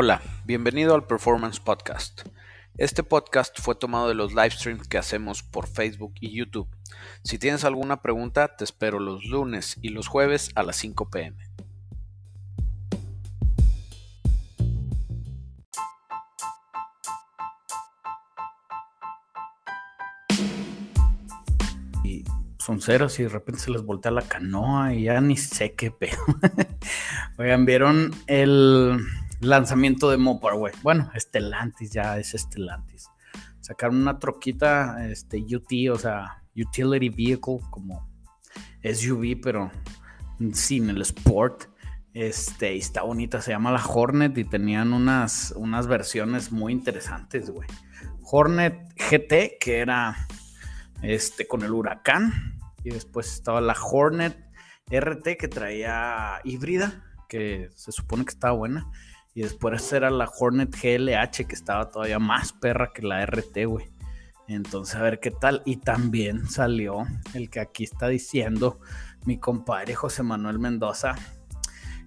Hola, bienvenido al Performance Podcast. Este podcast fue tomado de los live streams que hacemos por Facebook y YouTube. Si tienes alguna pregunta, te espero los lunes y los jueves a las 5 pm. y son ceros y de repente se les voltea la canoa y ya ni sé qué pedo. Oigan, ¿vieron el lanzamiento de Mopar, güey? Bueno, Estelantis ya es Estelantis. Sacaron una troquita, este, UT, o sea, Utility Vehicle, como SUV, pero sin el Sport. Este, y está bonita, se llama la Hornet y tenían unas, unas versiones muy interesantes, güey. Hornet GT, que era este, con el huracán. Y después estaba la Hornet RT que traía híbrida, que se supone que estaba buena. Y después era la Hornet GLH que estaba todavía más perra que la RT, güey. Entonces, a ver qué tal. Y también salió el que aquí está diciendo mi compadre José Manuel Mendoza.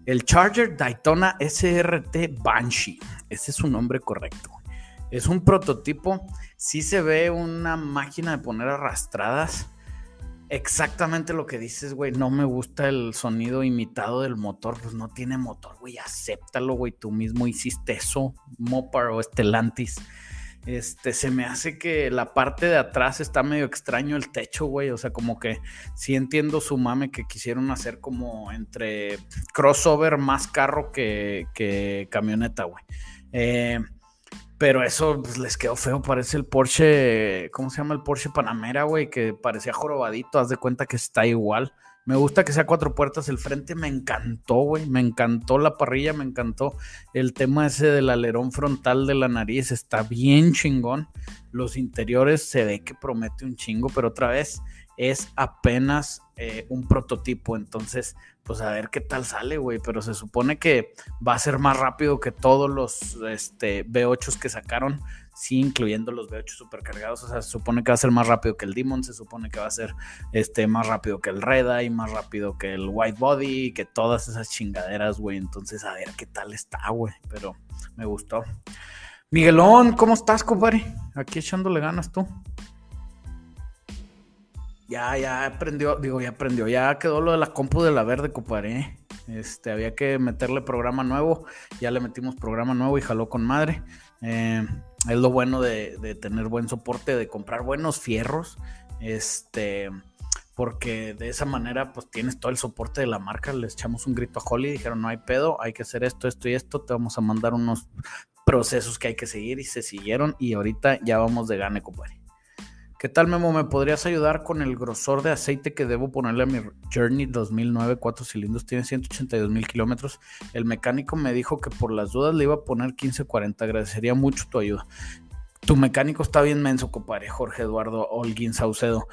El Charger Daytona SRT Banshee. Ese es su nombre correcto. Es un prototipo. Sí se ve una máquina de poner arrastradas. Exactamente lo que dices, güey. No me gusta el sonido imitado del motor. Pues no tiene motor, güey. Acéptalo, güey. Tú mismo hiciste eso. Mopar o Estelantis. Este, se me hace que la parte de atrás está medio extraño el techo, güey. O sea, como que sí entiendo su mame que quisieron hacer como entre crossover más carro que, que camioneta, güey. Eh, pero eso pues, les quedó feo. Parece el Porsche. ¿Cómo se llama el Porsche Panamera, güey? Que parecía jorobadito. Haz de cuenta que está igual. Me gusta que sea cuatro puertas. El frente me encantó, güey. Me encantó la parrilla, me encantó el tema ese del alerón frontal de la nariz. Está bien chingón. Los interiores se ve que promete un chingo, pero otra vez es apenas eh, un prototipo. Entonces, pues a ver qué tal sale, güey. Pero se supone que va a ser más rápido que todos los este, V8s que sacaron. Sí, incluyendo los V8 supercargados. O sea, se supone que va a ser más rápido que el Demon. Se supone que va a ser este, más rápido que el Red y más rápido que el White Body. Que todas esas chingaderas, güey. Entonces, a ver qué tal está, güey. Pero me gustó. Miguelón, ¿cómo estás, compadre? Aquí echándole ganas tú. Ya, ya aprendió, digo, ya aprendió, ya quedó lo de la compu de la verde, compadre. Este, había que meterle programa nuevo, ya le metimos programa nuevo y jaló con madre. Eh, es lo bueno de, de, tener buen soporte, de comprar buenos fierros, este, porque de esa manera pues tienes todo el soporte de la marca. Le echamos un grito a Holly, dijeron no hay pedo, hay que hacer esto, esto y esto, te vamos a mandar unos procesos que hay que seguir y se siguieron y ahorita ya vamos de gane, compadre. ¿Qué tal, Memo? ¿Me podrías ayudar con el grosor de aceite que debo ponerle a mi Journey 2009 4 cilindros? Tiene 182 mil kilómetros. El mecánico me dijo que por las dudas le iba a poner 1540. Agradecería mucho tu ayuda. Tu mecánico está bien menso, compadre, Jorge Eduardo Holguín Saucedo.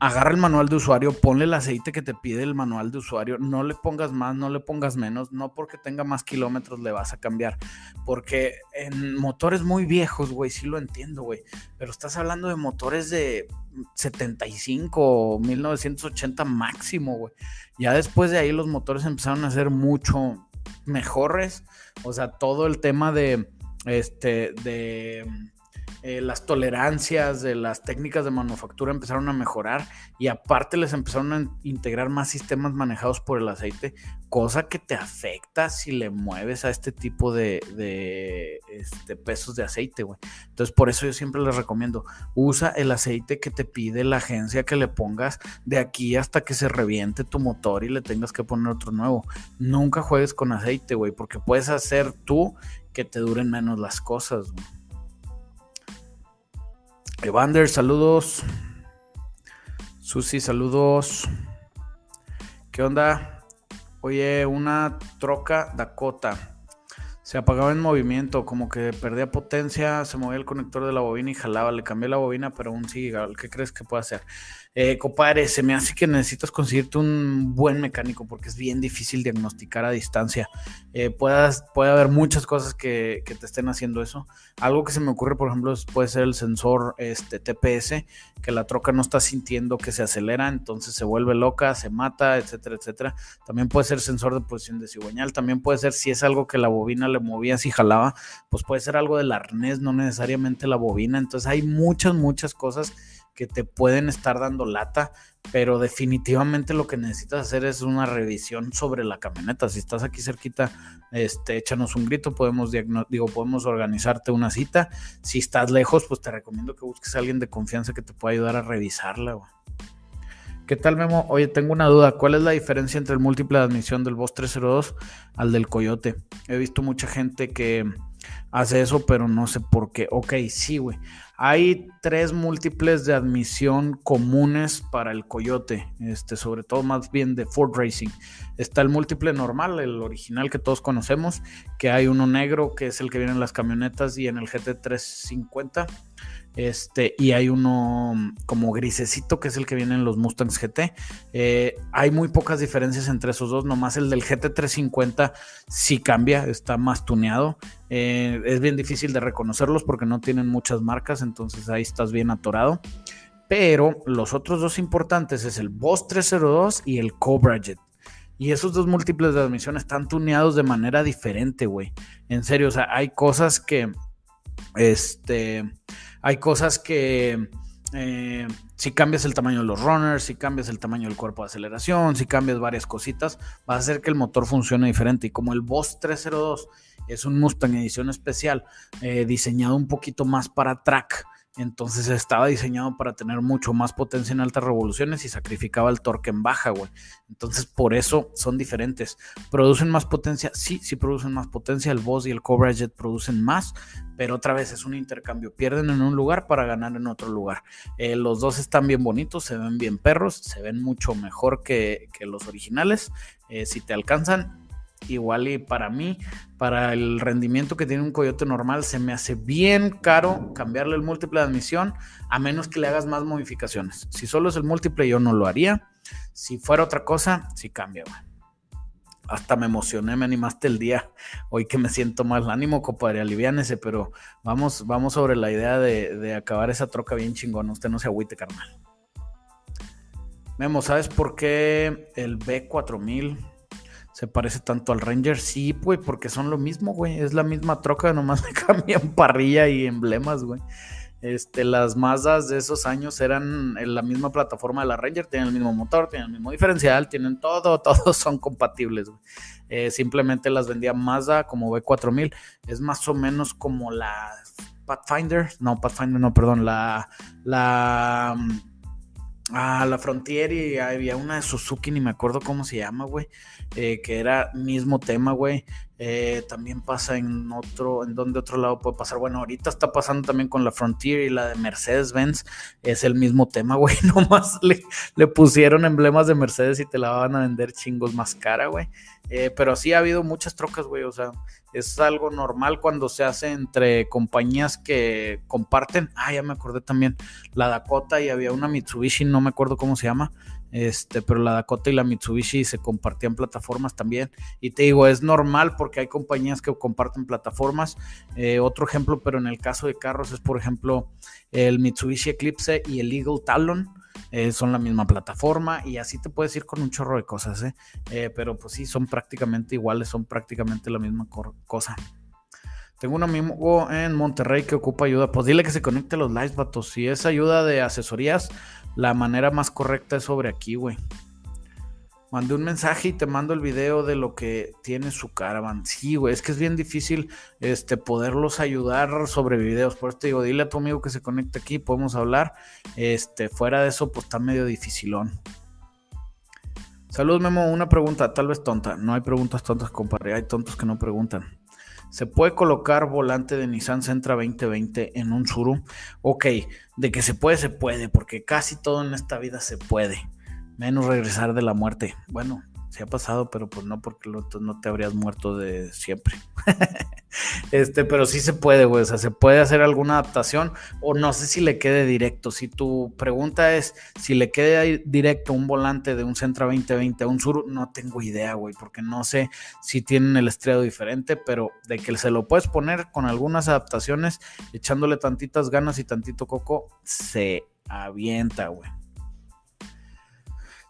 Agarra el manual de usuario, ponle el aceite que te pide el manual de usuario. No le pongas más, no le pongas menos. No porque tenga más kilómetros le vas a cambiar. Porque en motores muy viejos, güey, sí lo entiendo, güey. Pero estás hablando de motores de 75, 1980 máximo, güey. Ya después de ahí los motores empezaron a ser mucho mejores. O sea, todo el tema de, este, de eh, las tolerancias de las técnicas de manufactura empezaron a mejorar y aparte les empezaron a integrar más sistemas manejados por el aceite, cosa que te afecta si le mueves a este tipo de, de este, pesos de aceite, güey. Entonces por eso yo siempre les recomiendo, usa el aceite que te pide la agencia que le pongas de aquí hasta que se reviente tu motor y le tengas que poner otro nuevo. Nunca juegues con aceite, güey, porque puedes hacer tú que te duren menos las cosas, güey. Evander, saludos. Susi, saludos. ¿Qué onda? Oye, una troca Dakota. Se apagaba en movimiento, como que perdía potencia, se movía el conector de la bobina y jalaba. Le cambié la bobina, pero aún sigue. ¿Qué crees que puede hacer? Eh, compadre, se me hace que necesitas conseguirte un buen mecánico porque es bien difícil diagnosticar a distancia. Eh, puedas, puede haber muchas cosas que, que, te estén haciendo eso. Algo que se me ocurre, por ejemplo, puede ser el sensor este, TPS, que la troca no está sintiendo que se acelera, entonces se vuelve loca, se mata, etcétera, etcétera. También puede ser sensor de posición de cigüeñal. También puede ser si es algo que la bobina le movías y jalaba, pues puede ser algo del arnés, no necesariamente la bobina. Entonces hay muchas, muchas cosas que te pueden estar dando lata, pero definitivamente lo que necesitas hacer es una revisión sobre la camioneta. Si estás aquí cerquita, este, échanos un grito, podemos, digo, podemos organizarte una cita. Si estás lejos, pues te recomiendo que busques a alguien de confianza que te pueda ayudar a revisarla. ¿Qué tal, Memo? Oye, tengo una duda. ¿Cuál es la diferencia entre el múltiple de admisión del Boss 302 al del Coyote? He visto mucha gente que hace eso, pero no sé por qué. Ok, sí, güey. Hay tres múltiples de admisión comunes para el Coyote, este, sobre todo más bien de Ford Racing. Está el múltiple normal, el original que todos conocemos, que hay uno negro, que es el que viene en las camionetas y en el GT350 este, y hay uno como grisecito que es el que viene en los Mustangs GT. Eh, hay muy pocas diferencias entre esos dos, nomás el del GT350 sí cambia, está más tuneado. Eh, es bien difícil de reconocerlos porque no tienen muchas marcas, entonces ahí estás bien atorado. Pero los otros dos importantes es el Boss 302 y el Cobra Jet. Y esos dos múltiples de admisión están tuneados de manera diferente, güey. En serio, o sea, hay cosas que, este, hay cosas que eh, si cambias el tamaño de los runners, si cambias el tamaño del cuerpo de aceleración, si cambias varias cositas, va a hacer que el motor funcione diferente. Y como el Boss 302 es un Mustang edición especial, eh, diseñado un poquito más para track, entonces estaba diseñado para tener mucho más potencia en altas revoluciones y sacrificaba el torque en baja, güey. Entonces por eso son diferentes. ¿Producen más potencia? Sí, sí producen más potencia. El Boss y el Cobra Jet producen más, pero otra vez es un intercambio. Pierden en un lugar para ganar en otro lugar. Eh, los dos están bien bonitos, se ven bien perros, se ven mucho mejor que, los originales. Eh, si te alcanzan, igual y para mí, para el rendimiento que tiene un coyote normal, se me hace bien caro cambiarle el múltiple de admisión, a menos que le hagas más modificaciones. Si solo es el múltiple, yo no lo haría. Si fuera otra cosa, sí cambia, Hasta me emocioné, me animaste el día. Hoy que me siento mal ánimo, compadre, aliviánese, pero vamos, vamos sobre la idea de, de acabar esa troca bien chingona. Usted no se agüite, carnal. Memo, ¿sabes por qué el B4000 se parece tanto al Ranger. Sí, güey, porque son lo mismo, güey. Es la misma troca, nomás me cambian parrilla y emblemas, güey. Este, las Mazdas de esos años eran en la misma plataforma de la Ranger, tienen el mismo motor, tienen el mismo diferencial, tienen todo, todos son compatibles. Eh, simplemente las vendía Mazda como B4000, es más o menos como la Pathfinder, no, Pathfinder, no, perdón, la, la, ah, la Frontier y había una de Suzuki, ni me acuerdo cómo se llama, güey. Eh, que era mismo tema, güey. Eh, también pasa en otro, en donde otro lado puede pasar. Bueno, ahorita está pasando también con la Frontier y la de Mercedes-Benz. Es el mismo tema, güey. Nomás le, le, pusieron emblemas de Mercedes y te la van a vender chingos más cara, güey. Eh, pero sí ha habido muchas trocas, güey. O sea, es algo normal cuando se hace entre compañías que comparten. Ah, ya me acordé también. La Dakota y había una Mitsubishi, no me acuerdo cómo se llama este, pero la Dakota y la Mitsubishi se compartían plataformas también. Y te digo, es normal porque hay compañías que comparten plataformas. Eh, otro ejemplo, pero en el caso de carros es, por ejemplo, el Mitsubishi Eclipse y el Eagle Talon. Eh, son la misma plataforma y así te puedes ir con un chorro de cosas, ¿eh? pero pues sí, son prácticamente iguales, son prácticamente la misma cosa. Tengo un amigo en Monterrey que ocupa ayuda. Pues dile que se conecte a los lives, vatos. Si es ayuda de asesorías, la manera más correcta es sobre aquí, güey. Mandé un mensaje y te mando el video de lo que tiene su caravan. Sí, güey, es que es bien difícil este, poderlos ayudar sobre videos. Por eso te digo, dile a tu amigo que se conecte aquí, podemos hablar. Este, fuera de eso, pues está medio dificilón. Saludos, Memo. Una pregunta, tal vez tonta. No hay preguntas tontas, compadre. Hay tontos que no preguntan. ¿Se puede colocar volante de Nissan Sentra 2020 en un Suru? Ok, de que se puede, se puede, porque casi todo en esta vida se puede. Menos regresar de la muerte. Bueno, se ha pasado, pero pues no porque no te habrías muerto de siempre. este, pero sí se puede, güey. O sea, se puede hacer alguna adaptación o no sé si le quede directo. Si tu pregunta es si le quede directo un volante de un Centra 2020 a un Sur, no tengo idea, güey, porque no sé si tienen el estriado diferente, pero de que se lo puedes poner con algunas adaptaciones, echándole tantitas ganas y tantito coco, se avienta, güey.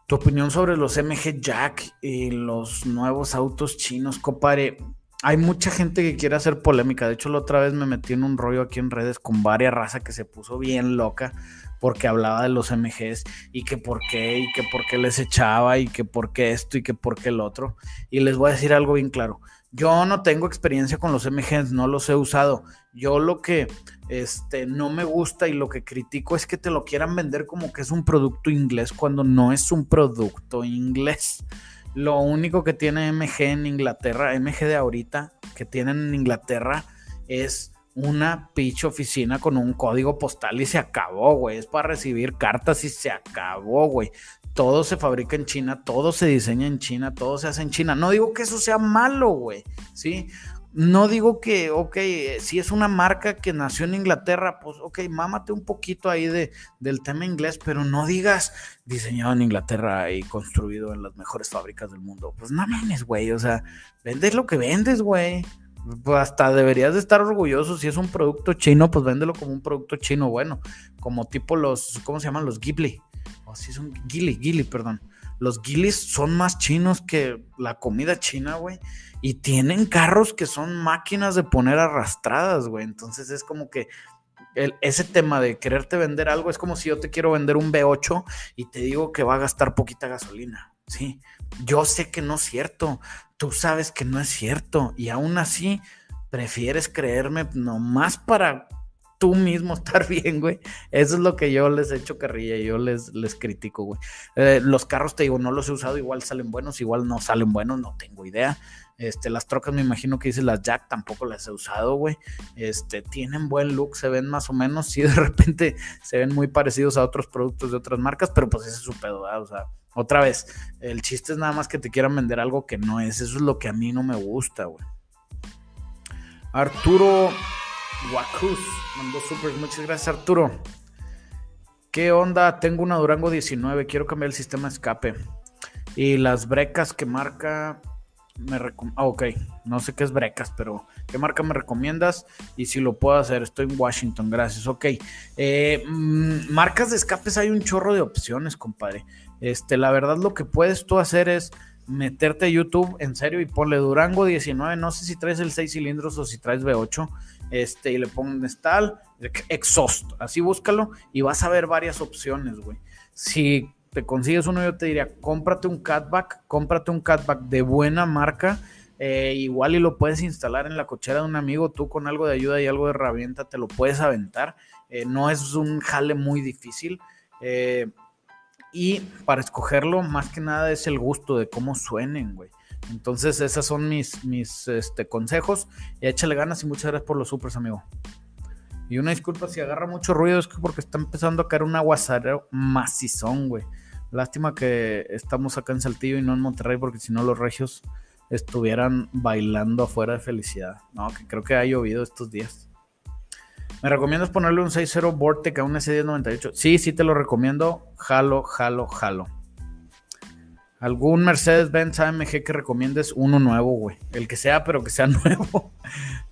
Tu opinión sobre los MG Jack y los nuevos autos chinos, compadre. hay mucha gente que quiere hacer polémica. De hecho, la otra vez me metí en un rollo aquí en redes con varias razas que se puso bien loca porque hablaba de los MGs y que por qué y que por qué les echaba y que por qué esto y que por qué el otro. Y les voy a decir algo bien claro. Yo no tengo experiencia con los MGs, no los he usado. Yo lo que este, no me gusta y lo que critico es que te lo quieran vender como que es un producto inglés cuando no es un producto inglés. Lo único que tiene MG en Inglaterra, MG de ahorita, que tienen en Inglaterra es una pitch oficina con un código postal y se acabó, güey. Es para recibir cartas y se acabó, güey todo se fabrica en China, todo se diseña en China, todo se hace en China. No digo que eso sea malo, güey, ¿sí? No digo que, ok, si es una marca que nació en Inglaterra, pues ok, mámate un poquito ahí de, del tema inglés, pero no digas diseñado en Inglaterra y construido en las mejores fábricas del mundo. Pues no mames, güey, o sea, vendes lo que vendes, güey. Pues hasta deberías de estar orgulloso. Si es un producto chino, pues véndelo como un producto chino bueno. Como tipo los, ¿cómo se llaman? Los Ghibli sí son Gili, Gili, perdón. Los Gilis son más chinos que la comida china, güey. Y tienen carros que son máquinas de poner arrastradas, güey. Entonces es como que ese tema de quererte vender algo es como si yo te quiero vender un V8 y te digo que va a gastar poquita gasolina. Sí, yo sé que no es cierto. Tú sabes que no es cierto. Y aún así prefieres creerme nomás para tú mismo estar bien, güey. Eso es lo que yo les he hecho carrilla, yo les, les critico, güey. Eh, los carros, te digo, no los he usado, igual salen buenos, igual no salen buenos, no tengo idea. Este, las trocas me imagino que dice las Jack, tampoco las he usado, güey. Este, tienen buen look, se ven más o menos, sí, de repente se ven muy parecidos a otros productos de otras marcas, pero pues ese es su pedo, ¿verdad? O sea, otra vez, el chiste es nada más que te quieran vender algo que no es, eso es lo que a mí no me gusta, güey. Arturo Wacus mandó super. Muchas gracias, Arturo. ¿Qué onda? Tengo una Durango 19. Quiero cambiar el sistema de escape. Y las brecas que marca. Me ah, ok, no sé qué es brecas, pero ¿qué marca me recomiendas? Y si lo puedo hacer, estoy en Washington, gracias. Ok, eh, mm, marcas de escapes hay un chorro de opciones, compadre. Este, la verdad, lo que puedes tú hacer es meterte a YouTube en serio y ponle Durango 19. No sé si traes el 6 cilindros o si traes V8 este, y le pones tal, exhaust, así búscalo y vas a ver varias opciones, güey. Si te consigues uno, yo te diría, cómprate un catback, cómprate un catback de buena marca, eh, igual y lo puedes instalar en la cochera de un amigo, tú con algo de ayuda y algo de herramienta te lo puedes aventar, eh, no es un jale muy difícil. Eh, y para escogerlo, más que nada es el gusto de cómo suenen, güey. Entonces, esos son mis, mis este, consejos. Y échale ganas y muchas gracias por los supers, amigo. Y una disculpa si agarra mucho ruido, es que porque está empezando a caer un aguacero macizón, güey. Lástima que estamos acá en Saltillo y no en Monterrey, porque si no los regios estuvieran bailando afuera de felicidad. No, que creo que ha llovido estos días. ¿Me recomiendas ponerle un 6.0 Vortec a un S1098? Sí, sí te lo recomiendo. Jalo, jalo, jalo. ¿Algún Mercedes-Benz AMG que recomiendes? Uno nuevo, güey. El que sea, pero que sea nuevo.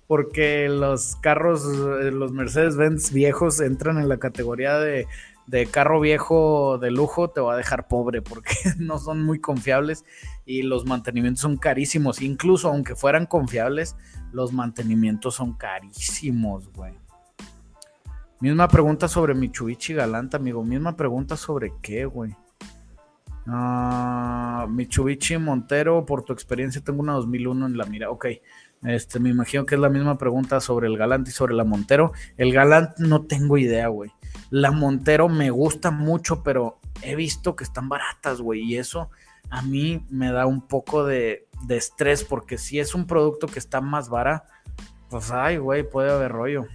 Porque los carros, eh, los Mercedes-Benz viejos entran en la categoría de, de, carro viejo de lujo. Te va a dejar pobre porque no son muy confiables y los mantenimientos son carísimos. Incluso aunque fueran confiables, los mantenimientos son carísimos, güey. Misma pregunta sobre Mitsubishi Galante, amigo. Misma pregunta sobre qué, güey. Uh, Mitsubishi Montero, por tu experiencia, tengo una 2001 en la mira. Ok, este, me imagino que es la misma pregunta sobre el Galant y sobre la Montero. El Galant no tengo idea, güey. La Montero me gusta mucho, pero he visto que están baratas, güey. Y eso a mí me da un poco de, de estrés, porque si es un producto que está más vara, pues ay, güey, puede haber rollo.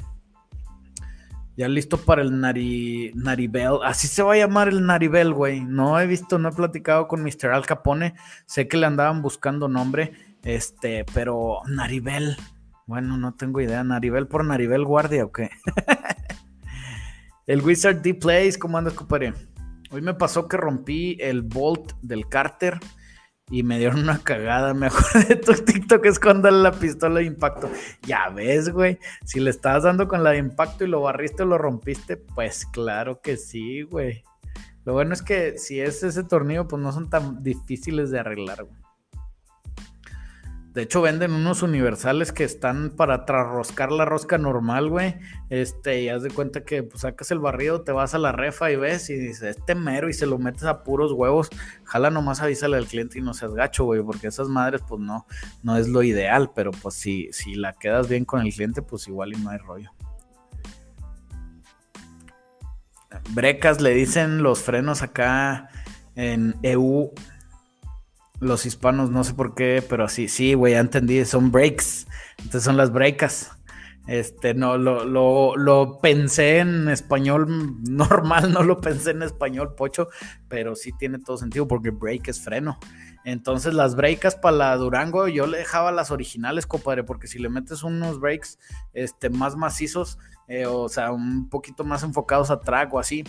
Ya listo para el Nari, Naribel. Así se va a llamar el Naribel, güey. No he visto, no he platicado con Mr. Al Capone. Sé que le andaban buscando nombre. Este, pero Naribel. Bueno, no tengo idea. Naribel por Naribel Guardia o qué. el Wizard D Plays, ¿cómo andas, compadre? Hoy me pasó que rompí el bolt del cárter y me dieron una cagada. Me acuerdo de tu TikTok es cuando la pistola de impacto. Ya ves, güey. Si le estabas dando con la de impacto y lo barriste o lo rompiste, pues claro que sí, güey. Lo bueno es que si es ese tornillo, pues no son tan difíciles de arreglar, güey. De hecho, venden unos universales que están para trasroscar la rosca normal, güey. Este, y haz de cuenta que pues, sacas el barrido, te vas a la refa y ves y dices, este mero, y se lo metes a puros huevos. Jala nomás avísale al cliente y no seas gacho, güey, porque esas madres, pues no, no es lo ideal, pero pues si, si la quedas bien con el cliente, pues igual y no hay rollo. Brecas le dicen los frenos acá en EU los hispanos, no sé por qué, pero sí, sí, güey, ya entendí, son breaks. Entonces son las brecas. Este, no, lo, lo, lo, pensé en español normal, no lo pensé en español pocho, pero sí tiene todo sentido porque break es freno. Entonces las breaks para la Durango yo le dejaba las originales, compadre, porque si le metes unos breaks este, más macizos, eh, o sea, un poquito más enfocados a track o así,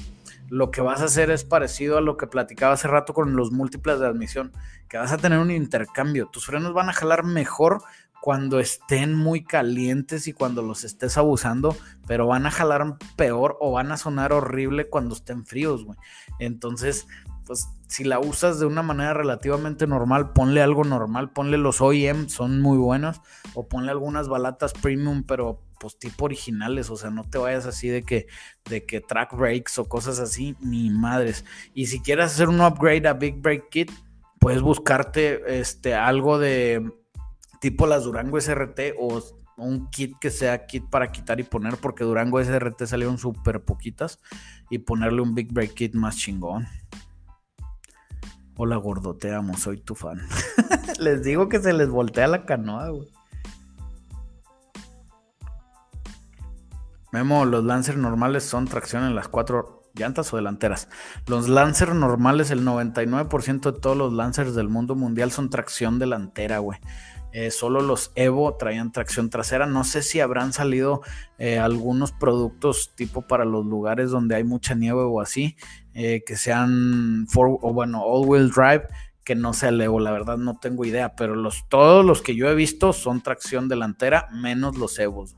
lo que vas a hacer es parecido a lo que platicaba hace rato con los múltiples de admisión, que vas a tener un intercambio. Tus frenos van a jalar mejor cuando estén muy calientes y cuando los estés abusando, pero van a jalar peor o van a sonar horrible cuando estén fríos, güey. Entonces, pues si la usas de una manera relativamente normal, ponle algo normal, ponle los OEM, son muy buenos, o ponle algunas balatas premium, pero pues tipo originales, o sea, no te vayas así de que, de que track breaks o cosas así, ni madres. Y si quieres hacer un upgrade a Big Break Kit, puedes buscarte este, algo de tipo las Durango SRT o un kit que sea kit para quitar y poner, porque Durango SRT salieron súper poquitas, y ponerle un Big Break Kit más chingón. Hola gordo, amo, soy tu fan. les digo que se les voltea la canoa, güey. Memo, los Lancer normales son tracción en las cuatro llantas o delanteras. Los Lancer normales, el 99% de todos los Lancers del mundo mundial son tracción delantera, güey. Eh, solo los Evo traían tracción trasera. No sé si habrán salido eh, algunos productos tipo para los lugares donde hay mucha nieve o así, eh, que sean o bueno, all-wheel drive, que no sea el Evo. La verdad no tengo idea, pero los, todos los que yo he visto son tracción delantera, menos los Evos.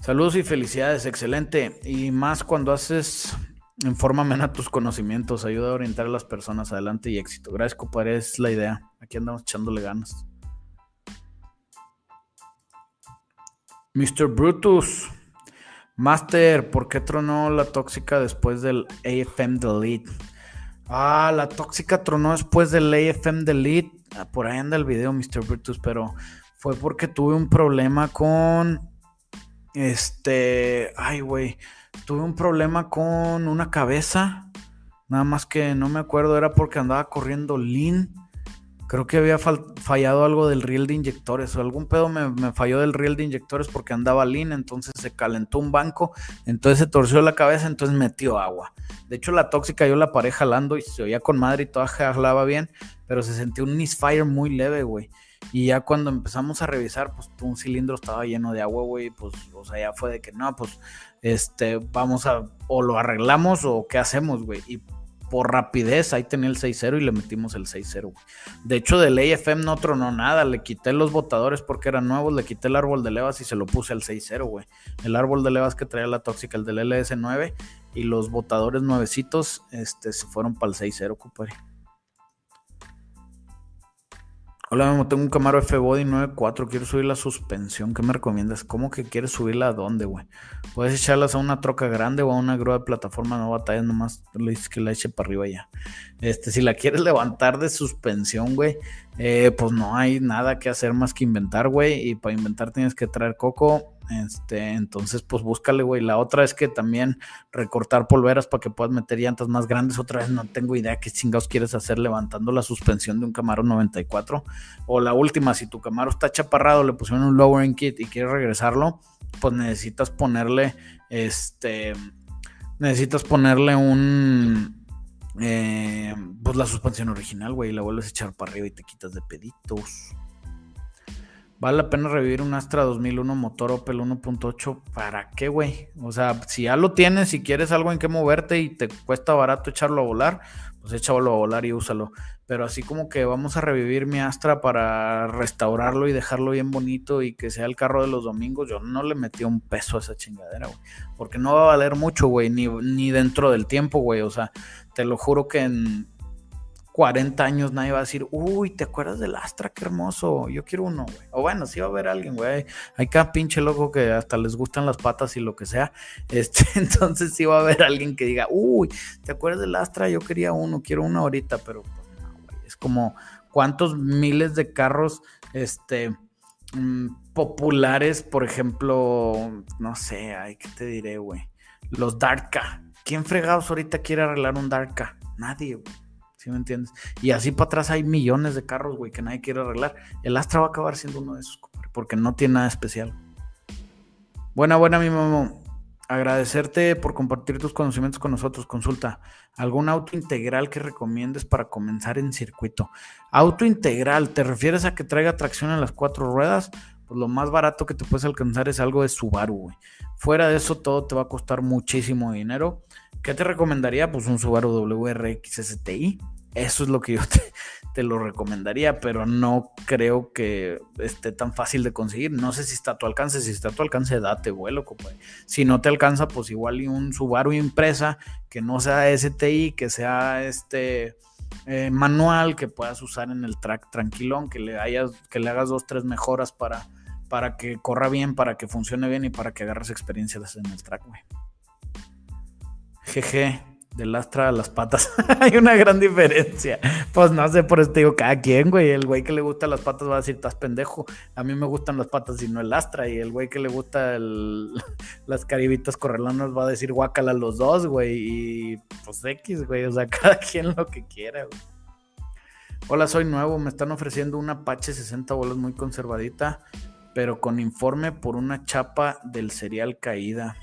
Saludos y felicidades, excelente. Y más cuando haces en forma a tus conocimientos, ayuda a orientar a las personas adelante y éxito. Gracias, compadre, es la idea. Aquí andamos echándole ganas. Mr. Brutus. Master, ¿por qué tronó la tóxica después del AFM Delete? Ah, la tóxica tronó después del AFM Delete. Ah, por ahí anda el video, Mr. Brutus, pero fue porque tuve un problema con este, ay, güey, tuve un problema con una cabeza. Nada más que no me acuerdo, era porque andaba corriendo lean. Creo que había fallado algo del riel de inyectores o algún pedo me, falló del riel de inyectores porque andaba lean, entonces se calentó un banco, entonces se torció la cabeza, entonces metió agua. De hecho, la tóxica yo la paré jalando y se oía con madre y toda jalaba bien, pero se sentía un misfire muy leve, güey. Y ya cuando empezamos a revisar, pues un cilindro estaba lleno de agua, güey, pues, o sea, ya fue de que no, pues, este, vamos a, o lo arreglamos o qué hacemos, güey. Y por rapidez, ahí tenía el 6-0 y le metimos el 6-0, güey. De hecho, del AFM no tronó nada, le quité los botadores porque eran nuevos, le quité el árbol de levas y se lo puse al 6-0, güey. El árbol de levas que traía la tóxica, el del LS9, y los botadores nuevecitos, este, se fueron para el 6-0, compadre. Hola, tengo un Camaro F-Body 9.4, quiero subir la suspensión, ¿qué me recomiendas? ¿Cómo que quieres subirla a dónde, güey? Puedes echarlas a una troca grande o a una grúa de plataforma, no batallas, nomás le dices que la eche para arriba ya. Este, si la quieres levantar de suspensión, güey, eh, pues no hay nada que hacer más que inventar, güey, y para inventar tienes que traer coco, este, entonces, pues búscale, güey. La otra es que también recortar polveras para que puedas meter llantas más grandes. Otra vez no tengo idea qué chingados quieres hacer levantando la suspensión de un Camaro 94. O la última, si tu Camaro está chaparrado, le pusieron un lowering kit y quieres regresarlo, pues necesitas ponerle, este, necesitas ponerle un, eh, pues la suspensión original, güey, la vuelves a echar para arriba y te quitas de peditos. ¿Vale la pena revivir un Astra 2001 motor Opel 1.8? ¿Para qué, güey? O sea, si ya lo tienes, si quieres algo en que moverte y te cuesta barato echarlo a volar, pues a volar y úsalo. Pero así como que vamos a revivir mi Astra para restaurarlo y dejarlo bien bonito y que sea el carro de los domingos, yo no le metí un peso a esa chingadera, güey. Porque no va a valer mucho, güey, ni, ni dentro del tiempo, güey. O sea, te lo juro que en 40 años nadie va a decir, uy, ¿te acuerdas del Astra? Qué hermoso, yo quiero uno, güey. O bueno, sí va a haber alguien, güey. Hay cada pinche loco que hasta les gustan las patas y lo que sea. Este, entonces sí va a haber alguien que diga, uy, ¿te acuerdas del Astra? Yo quería uno, quiero uno ahorita, pero pues no, güey. Es como cuántos miles de carros, este, mm, populares, por ejemplo, no sé, ay, ¿qué te diré, güey? Los Darka. ¿Quién fregados ahorita quiere arreglar un Darka? Nadie, güey. ¿Sí me entiendes? Y así para atrás hay millones de carros, güey, que nadie quiere arreglar. El Astra va a acabar siendo uno de esos, porque no tiene nada especial. Buena, buena, mi mamá. Agradecerte por compartir tus conocimientos con nosotros. Consulta, ¿algún auto integral que recomiendes para comenzar en circuito? Auto integral, ¿te refieres a que traiga tracción en las cuatro ruedas? Pues lo más barato que te puedes alcanzar es algo de Subaru, güey. Fuera de eso, todo te va a costar muchísimo dinero. ¿Qué te recomendaría? Pues un Subaru WRX STI. Eso es lo que yo te, lo recomendaría, pero no creo que esté tan fácil de conseguir. No sé si está a tu alcance. Si está a tu alcance, date vuelo, compadre. Si no te alcanza, pues igual y un Subaru impresa que no sea STI, que sea este eh, manual que puedas usar en el track tranquilón, que le, hayas, que le hagas dos, tres mejoras para, para que corra bien, para que funcione bien y para que agarres experiencia en el track, güey. Jeje, del Astra a las patas. Hay una gran diferencia. Pues no sé, por eso te digo, cada quien, güey. El güey que le gusta las patas va a decir, estás pendejo. A mí me gustan las patas y no el Astra. Y el güey que le gusta las caribitas correlanas va a decir, guácala los dos, güey. Y pues X, güey. O sea, cada quien lo que quiera, güey. Hola, soy nuevo. Me están ofreciendo una Apache 60 bolas muy conservadita, pero con informe por una chapa del serial caída.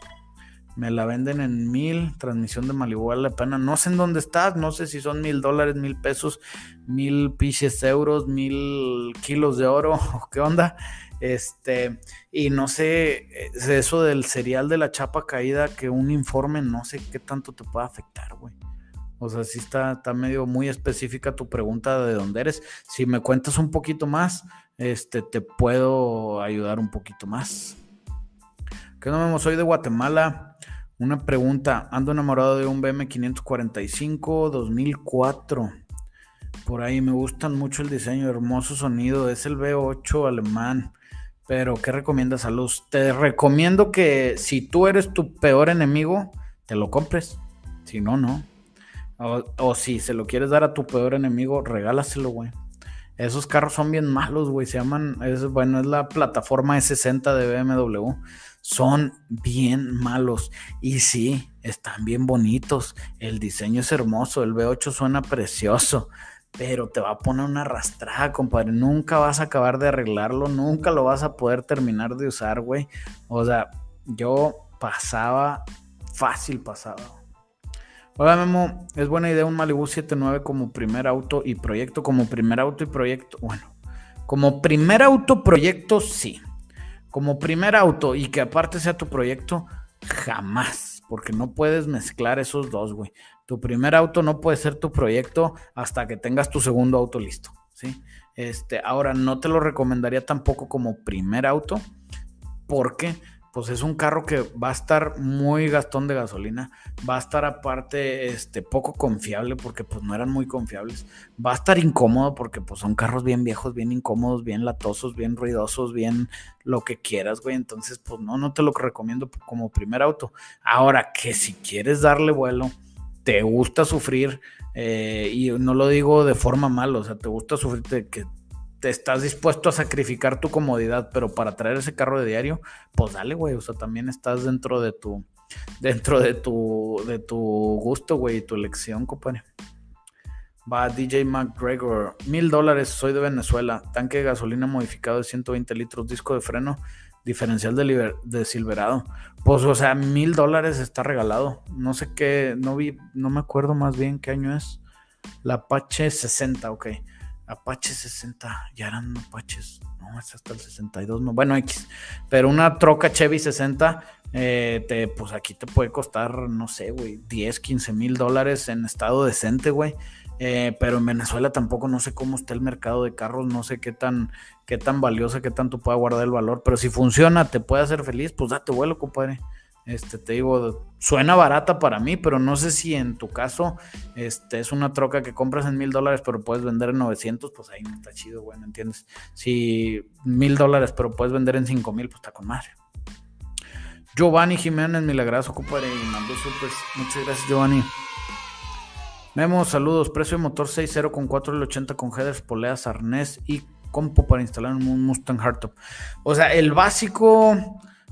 Me la venden en mil, transmisión de Malibu vale la pena. No sé en dónde estás, no sé si son mil dólares, mil pesos, mil piches euros, mil kilos de oro, qué onda. Este, y no sé, eso del serial de la chapa caída, que un informe, no sé qué tanto te puede afectar, güey. O sea, si está, está medio muy específica tu pregunta de dónde eres. Si me cuentas un poquito más, este, te puedo ayudar un poquito más. Que no vemos, soy de Guatemala. Una pregunta, ando enamorado de un BM 545 2004. Por ahí me gustan mucho el diseño, hermoso sonido, es el V8 alemán. Pero, ¿qué recomiendas a luz? Te recomiendo que si tú eres tu peor enemigo, te lo compres. Si no, no. O, o si se lo quieres dar a tu peor enemigo, regálaselo, güey. Esos carros son bien malos, güey. Se llaman, es, bueno, es la plataforma S60 de BMW. Son bien malos. Y sí, están bien bonitos. El diseño es hermoso. El V8 suena precioso. Pero te va a poner una arrastrada, compadre. Nunca vas a acabar de arreglarlo. Nunca lo vas a poder terminar de usar, güey. O sea, yo pasaba, fácil pasaba. Hola Memo, es buena idea un Malibu 79 como primer auto y proyecto, como primer auto y proyecto, bueno, como primer auto proyecto sí, como primer auto y que aparte sea tu proyecto, jamás, porque no puedes mezclar esos dos, güey. Tu primer auto no puede ser tu proyecto hasta que tengas tu segundo auto listo, ¿sí? Este, ahora no te lo recomendaría tampoco como primer auto, porque pues es un carro que va a estar muy gastón de gasolina, va a estar aparte este, poco confiable porque pues no eran muy confiables, va a estar incómodo porque pues son carros bien viejos, bien incómodos, bien latosos, bien ruidosos, bien lo que quieras, güey, entonces pues no, no te lo recomiendo como primer auto. Ahora que si quieres darle vuelo, te gusta sufrir, eh, y no lo digo de forma mala, o sea, te gusta sufrir, que estás dispuesto a sacrificar tu comodidad, pero para traer ese carro de diario, pues dale, güey. O sea, también estás dentro de tu, dentro de tu, de tu gusto, güey, y tu elección, compadre. Va DJ McGregor, mil dólares, soy de Venezuela, tanque de gasolina modificado de 120 litros, disco de freno, diferencial de, Silverado. Pues, o sea, mil dólares está regalado. No sé qué, no vi, no me acuerdo más bien qué año es. La Apache 60, ok. Apache 60, ya eran Apaches, no, es hasta el 62, no, bueno, X, pero una troca Chevy 60, eh, te, pues aquí te puede costar, no sé, güey, 10, 15 mil dólares en estado decente, güey. Eh, pero en Venezuela tampoco no sé cómo está el mercado de carros, no sé qué tan, qué tan valiosa, qué tanto pueda guardar el valor, pero si funciona, te puede hacer feliz, pues date vuelo, compadre. Este, te digo, suena barata para mí, pero no sé si en tu caso este, es una troca que compras en mil dólares, pero puedes vender en 900, pues ahí no está chido, güey, ¿me entiendes? Si mil dólares, pero puedes vender en cinco mil, pues está con madre. Giovanni Jiménez, milagroso, compadre, y mandó super. Muchas gracias, Giovanni. Memo, saludos. Precio de motor 6.0 con 4.80 con headers, poleas, arnés y compo para instalar un Mustang Hardtop. O sea, el básico.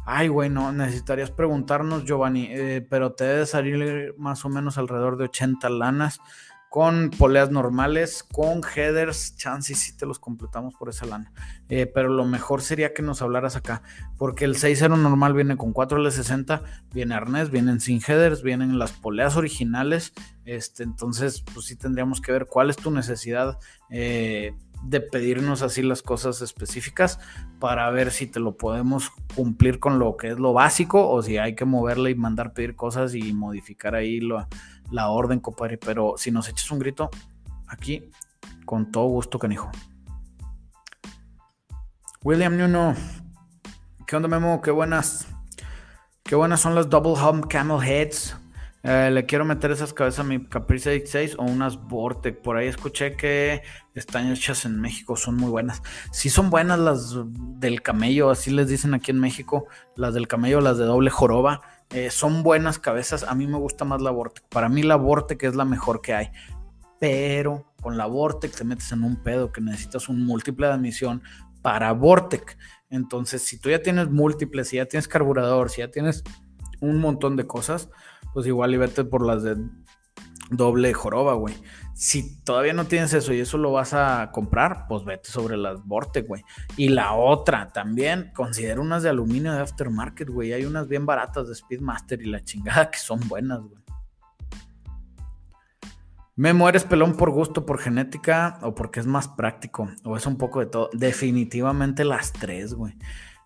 Ay, güey, no, necesitarías preguntarnos, Giovanni, eh, pero te debe salir más o menos alrededor de 80 lanas con poleas normales, con headers, chances si te los completamos por esa lana. Eh, pero lo mejor sería que nos hablaras acá, porque el 6.0 normal viene con 4L60, viene arnés, vienen sin headers, vienen las poleas originales. Este, entonces, pues sí tendríamos que ver cuál es tu necesidad. Eh, de pedirnos así las cosas específicas para ver si te lo podemos cumplir con lo que es lo básico o si hay que moverle y mandar pedir cosas y modificar ahí lo, la orden, compadre. Pero si nos echas un grito, aquí, con todo gusto, canijo. William Nuno. ¿Qué onda, Memo? Qué buenas. Qué buenas son las Double Hum Camel Heads. Eh, le quiero meter esas cabezas a mi Caprice 66 o unas Vortex. Por ahí escuché que están hechas en México, son muy buenas. Si son buenas las del camello, así les dicen aquí en México. Las del camello, las de doble joroba. Eh, son buenas cabezas. A mí me gusta más la Vortex. Para mí la Vortex es la mejor que hay. Pero con la Vortex te metes en un pedo que necesitas un múltiple de admisión para Vortex. Entonces, si tú ya tienes múltiples, si ya tienes carburador, si ya tienes un montón de cosas, pues igual y vete por las de doble joroba, güey. Si todavía no tienes eso y eso lo vas a comprar, pues vete sobre las Vortex, güey. Y la otra también, considera unas de aluminio de aftermarket, güey. Hay unas bien baratas de Speedmaster y la chingada que son buenas, güey. ¿Me mueres pelón por gusto, por genética o porque es más práctico? ¿O es un poco de todo? Definitivamente las tres, güey.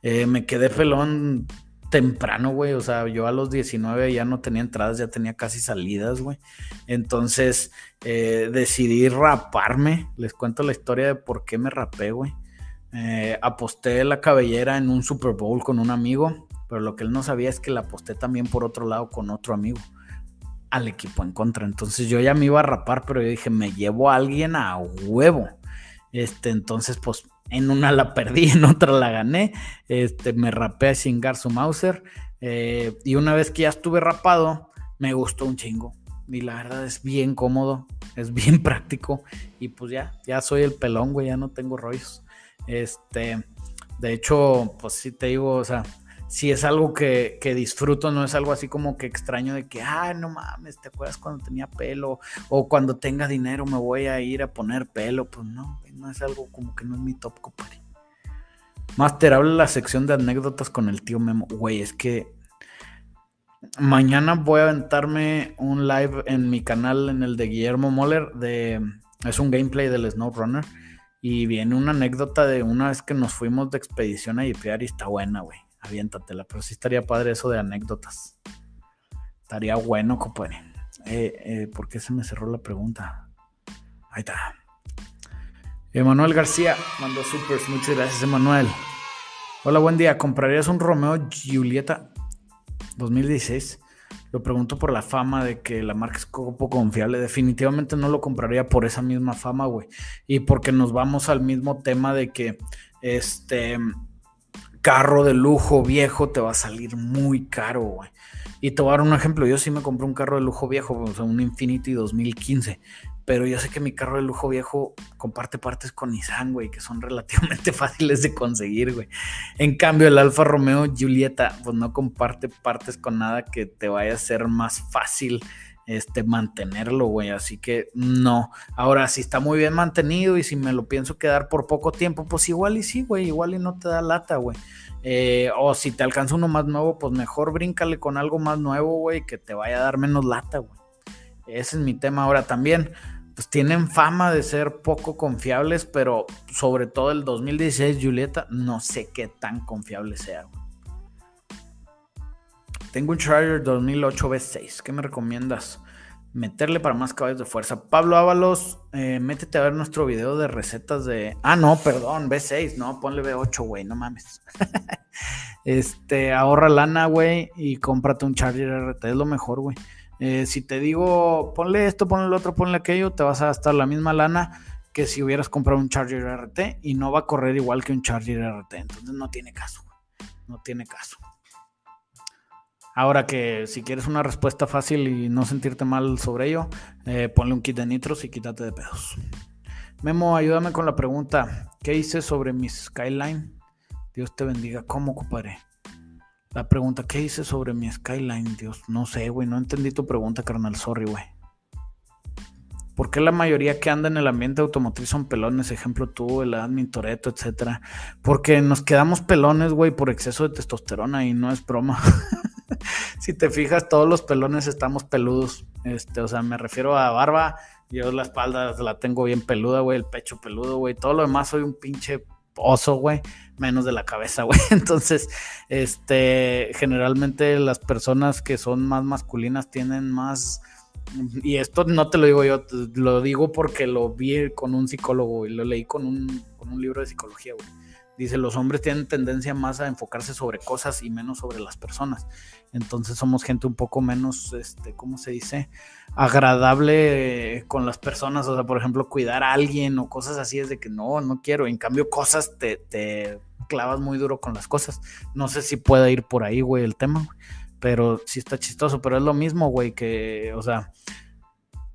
Eh, me quedé pelón temprano, güey. O sea, yo a los 19 ya no tenía entradas, ya tenía casi salidas, güey. Entonces eh, decidí raparme. Les cuento la historia de por qué me rapé, güey. Eh, aposté la cabellera en un Super Bowl con un amigo, pero lo que él no sabía es que la aposté también por otro lado con otro amigo al equipo en contra. Entonces yo ya me iba a rapar, pero yo dije, me llevo a alguien a huevo. Este, entonces, pues en una la perdí, en otra la gané. Este, me rapé a chingar su Mauser. Eh, y una vez que ya estuve rapado, me gustó un chingo. Y la verdad es bien cómodo, es bien práctico. Y pues ya, ya soy el pelón, güey, ya no tengo rollos. Este, de hecho, pues sí te digo, o sea, si es algo que, disfruto, no es algo así como que extraño de que, ay, no mames, ¿te acuerdas cuando tenía pelo? O cuando tenga dinero me voy a ir a poner pelo. Pues no, no es algo como que no es mi top, compadre. Master, habla la sección de anécdotas con el tío Memo. Güey, es que mañana voy a aventarme un live en mi canal, en el de Guillermo Moller, de, es un gameplay del SnowRunner. Y viene una anécdota de una vez que nos fuimos de expedición a Yipear y está buena, güey aviéntatela. Pero sí estaría padre eso de anécdotas. Estaría bueno, compadre. Eh, eh, ¿Por qué se me cerró la pregunta? Ahí está. Emanuel García mandó supers. Muchas gracias, Emanuel. Hola, buen día. ¿Comprarías un Romeo Giulietta 2016? Lo pregunto por la fama de que la marca es poco confiable. Definitivamente no lo compraría por esa misma fama, güey. Y porque nos vamos al mismo tema de que este carro de lujo viejo te va a salir muy caro, güey. Y te voy a dar un ejemplo. Yo sí me compré un carro de lujo viejo, o sea, un Infinity 2015. Pero yo sé que mi carro de lujo viejo comparte partes con Nissan, güey, que son relativamente fáciles de conseguir, güey. En cambio, el Alfa Romeo Giulietta, pues no comparte partes con nada que te vaya a ser más fácil este, mantenerlo, güey. Así que no. Ahora, si está muy bien mantenido y si me lo pienso quedar por poco tiempo, pues igual y sí, güey. Igual y no te da lata, güey. Eh, o si te alcanza uno más nuevo, pues mejor bríncale con algo más nuevo, güey, que te vaya a dar menos lata, güey. Ese es mi tema ahora también. Pues tienen fama de ser poco confiables, pero sobre todo el 2016 Julieta, no sé qué tan confiable sea, güey. Tengo un Charger 2008 V6. ¿Qué me recomiendas? Meterle para más caballos de fuerza. Pablo Ábalos, eh, métete a ver nuestro video de recetas de. Ah, no, perdón, V6. No, ponle V8, güey, no mames. Este, ahorra lana, güey, y cómprate un Charger RT, es lo mejor, güey. Eh, si te digo, ponle esto, ponle lo otro, ponle aquello, te vas a gastar la misma lana que si hubieras comprado un Charger RT y no va a correr igual que un Charger RT. Entonces no tiene caso, no tiene caso. Ahora que si quieres una respuesta fácil y no sentirte mal sobre ello, eh, ponle un kit de nitros y quítate de pedos. Memo, ayúdame con la pregunta. ¿Qué hice sobre mi Skyline? Dios te bendiga. ¿Cómo, compadre? La pregunta, ¿qué hice sobre mi Skyline? Dios, no sé, güey. No entendí tu pregunta, carnal. Sorry, güey. ¿Por qué la mayoría que anda en el ambiente automotriz son pelones? Ejemplo tú, el admin Toreto, etcétera. Porque nos quedamos pelones, güey, por exceso de testosterona y no es broma. si te fijas, todos los pelones estamos peludos. Este, o sea, me refiero a barba. Yo la espalda la tengo bien peluda, güey, el pecho peludo, güey. Todo lo demás soy un pinche oso, güey, menos de la cabeza, güey. Entonces, este, generalmente las personas que son más masculinas tienen más y esto no te lo digo yo, lo digo porque lo vi con un psicólogo y lo leí con un, con un libro de psicología, güey. Dice, los hombres tienen tendencia más a enfocarse sobre cosas y menos sobre las personas. Entonces somos gente un poco menos, este, ¿cómo se dice? Agradable con las personas. O sea, por ejemplo, cuidar a alguien o cosas así es de que no, no quiero. En cambio, cosas te, te clavas muy duro con las cosas. No sé si pueda ir por ahí, güey, el tema. Pero sí está chistoso, pero es lo mismo, güey, que, o sea,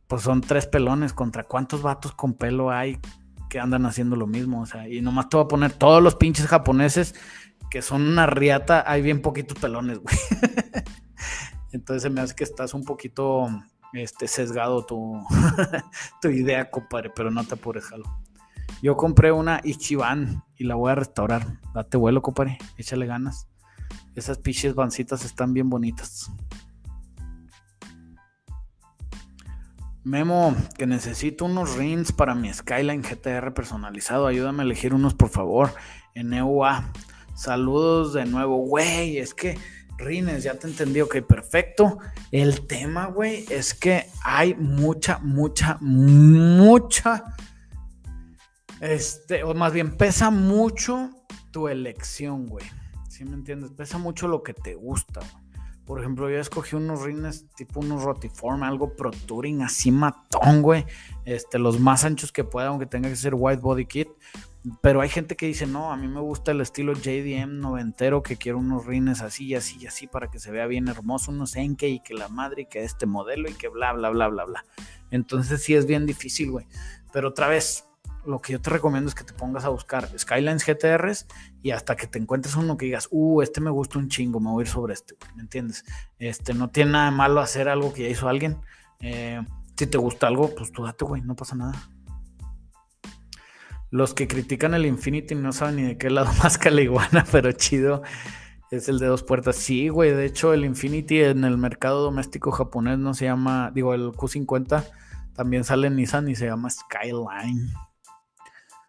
pues son tres pelones contra cuántos vatos con pelo hay que andan haciendo lo mismo, o sea, y nomás te voy a poner todos los pinches japoneses que son una riata, hay bien poquitos pelones, güey. Entonces se me hace que estás un poquito este, sesgado tu, tu idea, compadre, pero no te apures, jalo. Yo compré una Ichiban y la voy a restaurar. Date vuelo, compadre, échale ganas. Esas pinches bancitas están bien bonitas. Memo, que necesito unos rings para mi Skyline GTR personalizado. Ayúdame a elegir unos, por favor. En EUA. Saludos de nuevo. Güey, es que Rines, ya te entendí. Ok, perfecto. El tema, güey, es que hay mucha, mucha, mucha. Este, o más bien, pesa mucho tu elección, güey me entiendes? Pesa mucho lo que te gusta, Por ejemplo, yo escogí unos rines tipo unos rotiform, algo pro touring, así matón, güey. Este, los más anchos que pueda, aunque tenga que ser white body kit. Pero hay gente que dice, no, a mí me gusta el estilo JDM noventero, que quiero unos rines así y así y así para que se vea bien hermoso, unos Enke y que la madre y que este modelo y que bla, bla, bla, bla, bla. Entonces sí es bien difícil, güey. Pero otra vez, lo que yo te recomiendo es que te pongas a buscar Skylines GTRs y hasta que te encuentres uno que digas, uh, este me gusta un chingo, me voy a ir sobre este, ¿me entiendes? Este, no tiene nada de malo hacer algo que ya hizo alguien. Eh, si te gusta algo, pues tú date, güey, no pasa nada. Los que critican el Infinity no saben ni de qué lado más que la iguana, pero chido. Es el de dos puertas. Sí, güey. De hecho, el Infinity en el mercado doméstico japonés no se llama. Digo, el Q50 también sale en Nissan y se llama Skyline.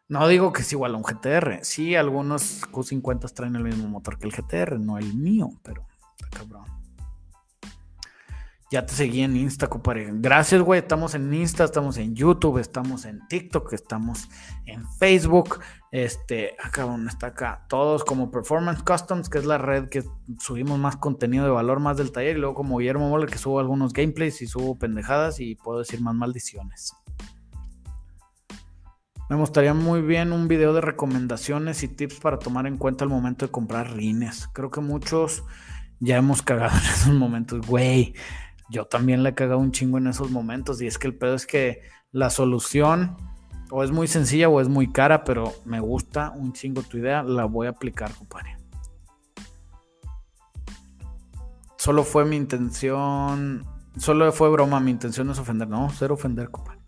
No digo que es igual a un GTR. Sí, algunos Q50 traen el mismo motor que el GTR, no el mío, pero está cabrón. Ya te seguí en Insta, compadre. Gracias, güey. Estamos en Insta, estamos en YouTube, estamos en TikTok, estamos en Facebook. Este, acá donde está acá. Todos como Performance Customs, que es la red que subimos más contenido de valor, más del taller. Y luego como Guillermo Moller, que subo algunos gameplays y subo pendejadas y puedo decir más maldiciones. Me gustaría muy bien un video de recomendaciones y tips para tomar en cuenta al momento de comprar rines. Creo que muchos ya hemos cagado en esos momentos. Güey, yo también le he cagado un chingo en esos momentos. Y es que el pedo es que la solución o es muy sencilla o es muy cara, pero me gusta un chingo tu idea. La voy a aplicar, compadre. Solo fue mi intención. Solo fue broma. Mi intención es ofender. No, cero ofender, compadre.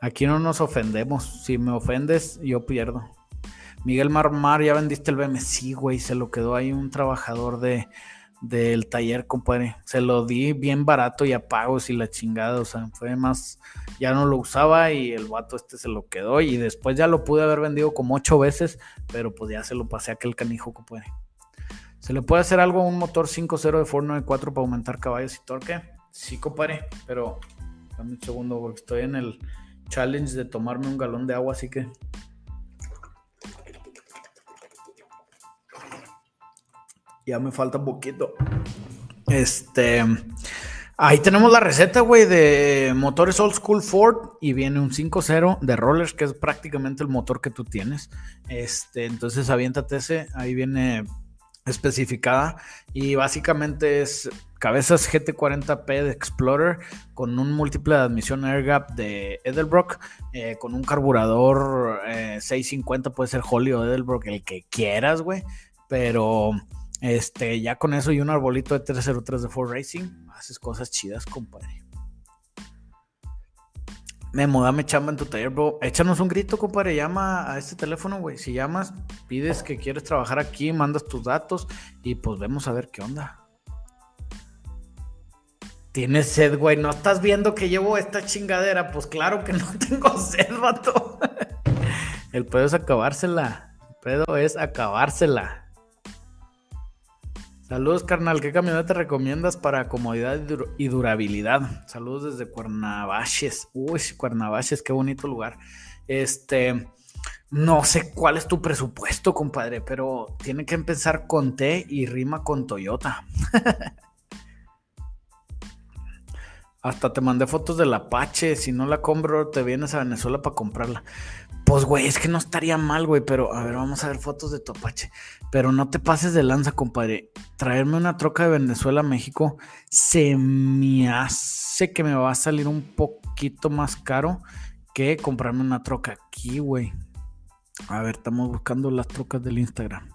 Aquí no nos ofendemos. Si me ofendes, yo pierdo. Miguel Marmar, ya vendiste el BM. Güey, se lo quedó ahí un trabajador de del taller, compadre. Se lo di bien barato y a pagos y la chingada. O sea, fue más. Ya no lo usaba y el vato este se lo quedó. Y después ya lo pude haber vendido como ocho veces, pero pues ya se lo pasé a aquel canijo, compadre. ¿Se le puede hacer algo a un motor 5.0 de Ford 94 para aumentar caballos y torque? Sí, compadre, pero dame un segundo porque estoy en el challenge de tomarme un galón de agua, así que... Ya me falta un poquito. Este. Ahí tenemos la receta, güey, de motores Old School Ford y viene un 5.0 de rollers, que es prácticamente el motor que tú tienes. Este, entonces aviéntate ese, ahí viene especificada y básicamente es cabezas GT40P de Explorer con un múltiple de admisión air gap de Edelbrock eh, con un carburador 650 eh, puede ser Holly o Edelbrock el que quieras güey pero este ya con eso y un arbolito de 303 de Ford Racing haces cosas chidas, compadre. Memo, dame chamba en tu taller, bro. Échanos un grito, compadre. Llama a este teléfono, güey. Si llamas, pides que quieres trabajar aquí, mandas tus datos y pues vemos a ver qué onda. Tienes sed, güey. ¿No estás viendo que llevo esta chingadera? Pues claro que no tengo sed, vato. El pedo es acabársela. El pedo es acabársela. Saludos, carnal. ¿Qué camioneta te recomiendas para comodidad y durabilidad? Saludos desde Cuernavaches. Uy, Cuernavaches, qué bonito lugar. Este, no sé cuál es tu presupuesto, compadre, pero tiene que empezar con T y rima con Toyota. Hasta te mandé fotos del Apache. Si no la compro, te vienes a Venezuela para comprarla. Pues, güey, es que no estaría mal, güey, pero a ver, vamos a ver fotos de tu Apache. Pero no te pases de lanza, compadre. Traerme una troca de Venezuela a México se me hace que me va a salir un poquito más caro que comprarme una troca aquí, güey. A ver, estamos buscando las trocas del Instagram.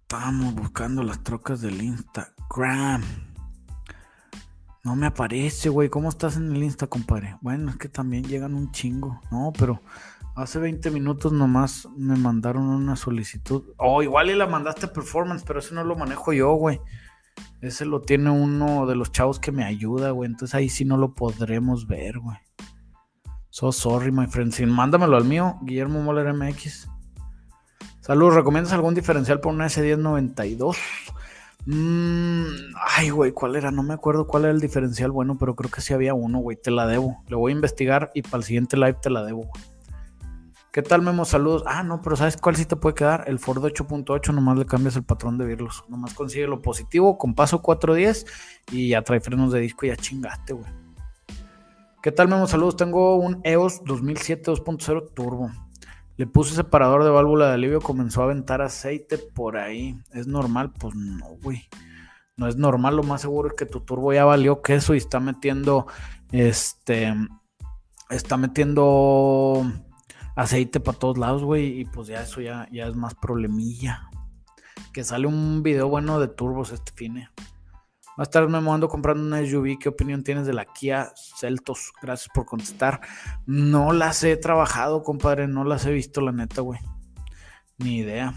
Estamos buscando las trocas del Instagram. No me aparece, güey. ¿Cómo estás en el Insta, compadre? Bueno, es que también llegan un chingo. No, pero hace 20 minutos nomás me mandaron una solicitud. Oh, igual y la mandaste performance, pero eso no lo manejo yo, güey. Ese lo tiene uno de los chavos que me ayuda, güey. Entonces ahí sí no lo podremos ver, güey. So sorry, my friend. Sin mándamelo al mío, Guillermo Moller MX. Saludos, ¿recomiendas algún diferencial por una S1092? Mmm, ay, güey, ¿cuál era? No me acuerdo cuál era el diferencial bueno, pero creo que sí había uno, güey. Te la debo. Le voy a investigar y para el siguiente live te la debo, ¿Qué tal, Memo? Saludos. Ah, no, pero ¿sabes cuál sí te puede quedar? El Ford 8.8, nomás le cambias el patrón de virlos. Nomás consigue lo positivo con paso 410 y ya trae frenos de disco y ya chingaste, güey. ¿Qué tal, Memo? Saludos. Tengo un EOS 2007 2.0 Turbo. Le puse separador de válvula de alivio, comenzó a aventar aceite por ahí. ¿Es normal? Pues no, güey. No es normal, lo más seguro es que tu turbo ya valió queso y está metiendo, este, está metiendo aceite para todos lados, güey. Y pues ya eso ya, ya es más problemilla. Que sale un video bueno de turbos este fine. Más tarde me ando comprando una SUV. ¿Qué opinión tienes de la Kia Celtos? Gracias por contestar. No las he trabajado, compadre. No las he visto, la neta, güey. Ni idea.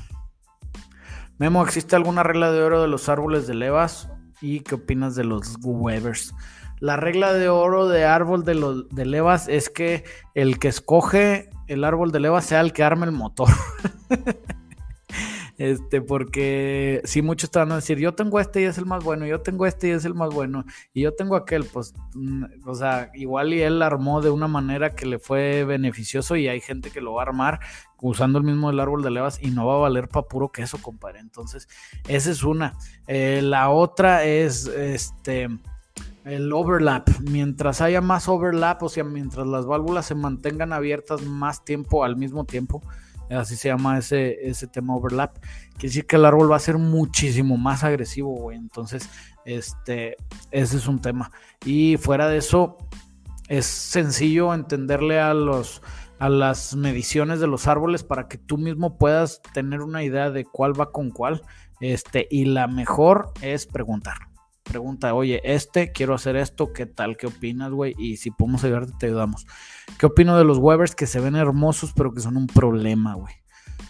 Memo, ¿existe alguna regla de oro de los árboles de levas? ¿Y qué opinas de los Webers? La regla de oro de árbol de, los, de levas es que el que escoge el árbol de levas sea el que arme el motor. Este, porque si muchos te van a decir, yo tengo este y es el más bueno, yo tengo este y es el más bueno, y yo tengo aquel, pues, mm, o sea, igual y él armó de una manera que le fue beneficioso y hay gente que lo va a armar usando el mismo árbol de levas y no va a valer para puro queso, compadre. Entonces, esa es una. Eh, la otra es, este, el overlap. Mientras haya más overlap, o sea, mientras las válvulas se mantengan abiertas más tiempo al mismo tiempo, Así se llama ese, ese tema overlap. Quiere decir que el árbol va a ser muchísimo más agresivo, güey. Entonces, este, ese es un tema. Y fuera de eso, es sencillo entenderle a los a las mediciones de los árboles para que tú mismo puedas tener una idea de cuál va con cuál. Este, y la mejor es preguntar. Pregunta, oye, este, quiero hacer esto, ¿qué tal? ¿Qué opinas, güey? Y si podemos ayudarte, te ayudamos. ¿Qué opino de los Webers que se ven hermosos, pero que son un problema, güey?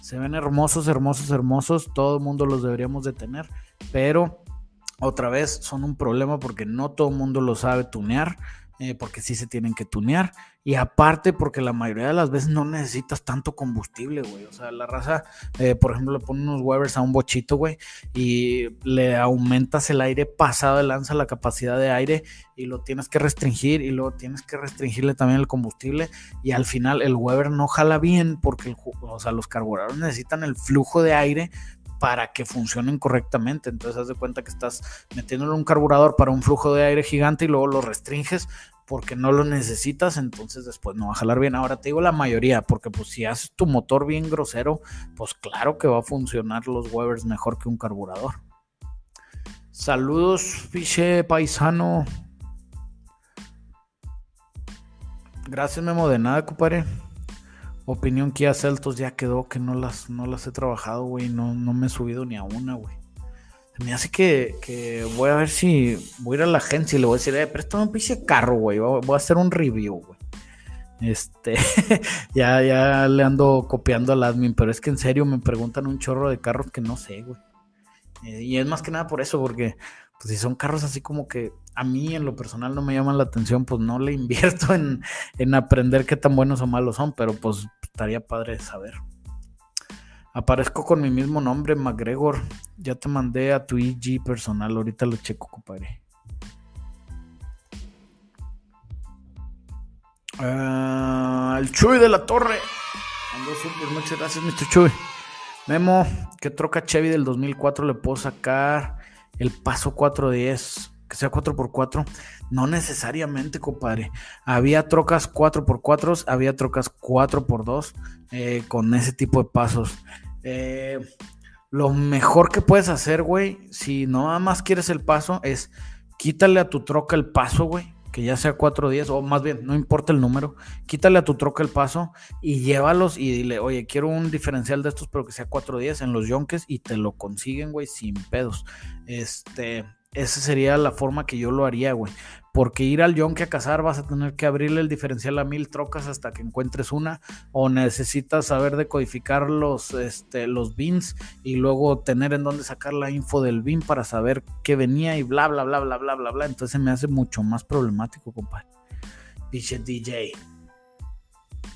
Se ven hermosos, hermosos, hermosos. Todo el mundo los deberíamos de tener. Pero otra vez son un problema porque no todo el mundo lo sabe tunear. Eh, porque sí se tienen que tunear. Y aparte, porque la mayoría de las veces no necesitas tanto combustible, güey. O sea, la raza, eh, por ejemplo, le pone unos Webers a un bochito, güey, y le aumentas el aire pasado de lanza, la capacidad de aire, y lo tienes que restringir, y luego tienes que restringirle también el combustible, y al final el Weber no jala bien, porque o sea, los carburadores necesitan el flujo de aire para que funcionen correctamente. Entonces, haz de cuenta que estás metiéndole un carburador para un flujo de aire gigante y luego lo restringes porque no lo necesitas, entonces después no va a jalar bien. Ahora te digo la mayoría, porque pues si haces tu motor bien grosero, pues claro que va a funcionar los Webers mejor que un carburador. Saludos, fiche paisano. Gracias, Memo, de nada, compadre. Opinión Kia Celtos ya quedó, que no las, no las he trabajado, güey. No, no me he subido ni a una, güey. Me hace que, voy a ver si voy a ir a la agencia y le voy a decir, eh, préstame un pinche carro, güey. Voy a hacer un review, güey. Este, ya, ya le ando copiando al admin, pero es que en serio me preguntan un chorro de carros que no sé, güey. Eh, y es más que nada por eso, porque pues si son carros así como que a mí en lo personal no me llaman la atención, pues no le invierto en, en aprender qué tan buenos o malos son, pero pues estaría padre saber. Aparezco con mi mismo nombre, McGregor. Ya te mandé a tu IG personal, ahorita lo checo, compadre. Ah, el Chuy de la Torre. muchas gracias, Mr. Chuy. Memo, ¿qué troca Chevy del 2004 le puedo sacar el paso 410? Que sea 4x4. No necesariamente, compadre. Había trocas 4x4, había trocas 4x2 eh, con ese tipo de pasos. Eh, lo mejor que puedes hacer, güey, si no nada más quieres el paso, es quítale a tu troca el paso, güey, que ya sea 410, o más bien, no importa el número, quítale a tu troca el paso y llévalos y dile, oye, quiero un diferencial de estos, pero que sea 410 en los yonques y te lo consiguen, güey, sin pedos. Este, esa sería la forma que yo lo haría, güey. Porque ir al yonke a cazar vas a tener que abrirle el diferencial a mil trocas hasta que encuentres una. O necesitas saber decodificar los, este, los bins y luego tener en dónde sacar la info del bin para saber qué venía y bla, bla, bla, bla, bla, bla, bla. Entonces me hace mucho más problemático, compadre. Dice DJ.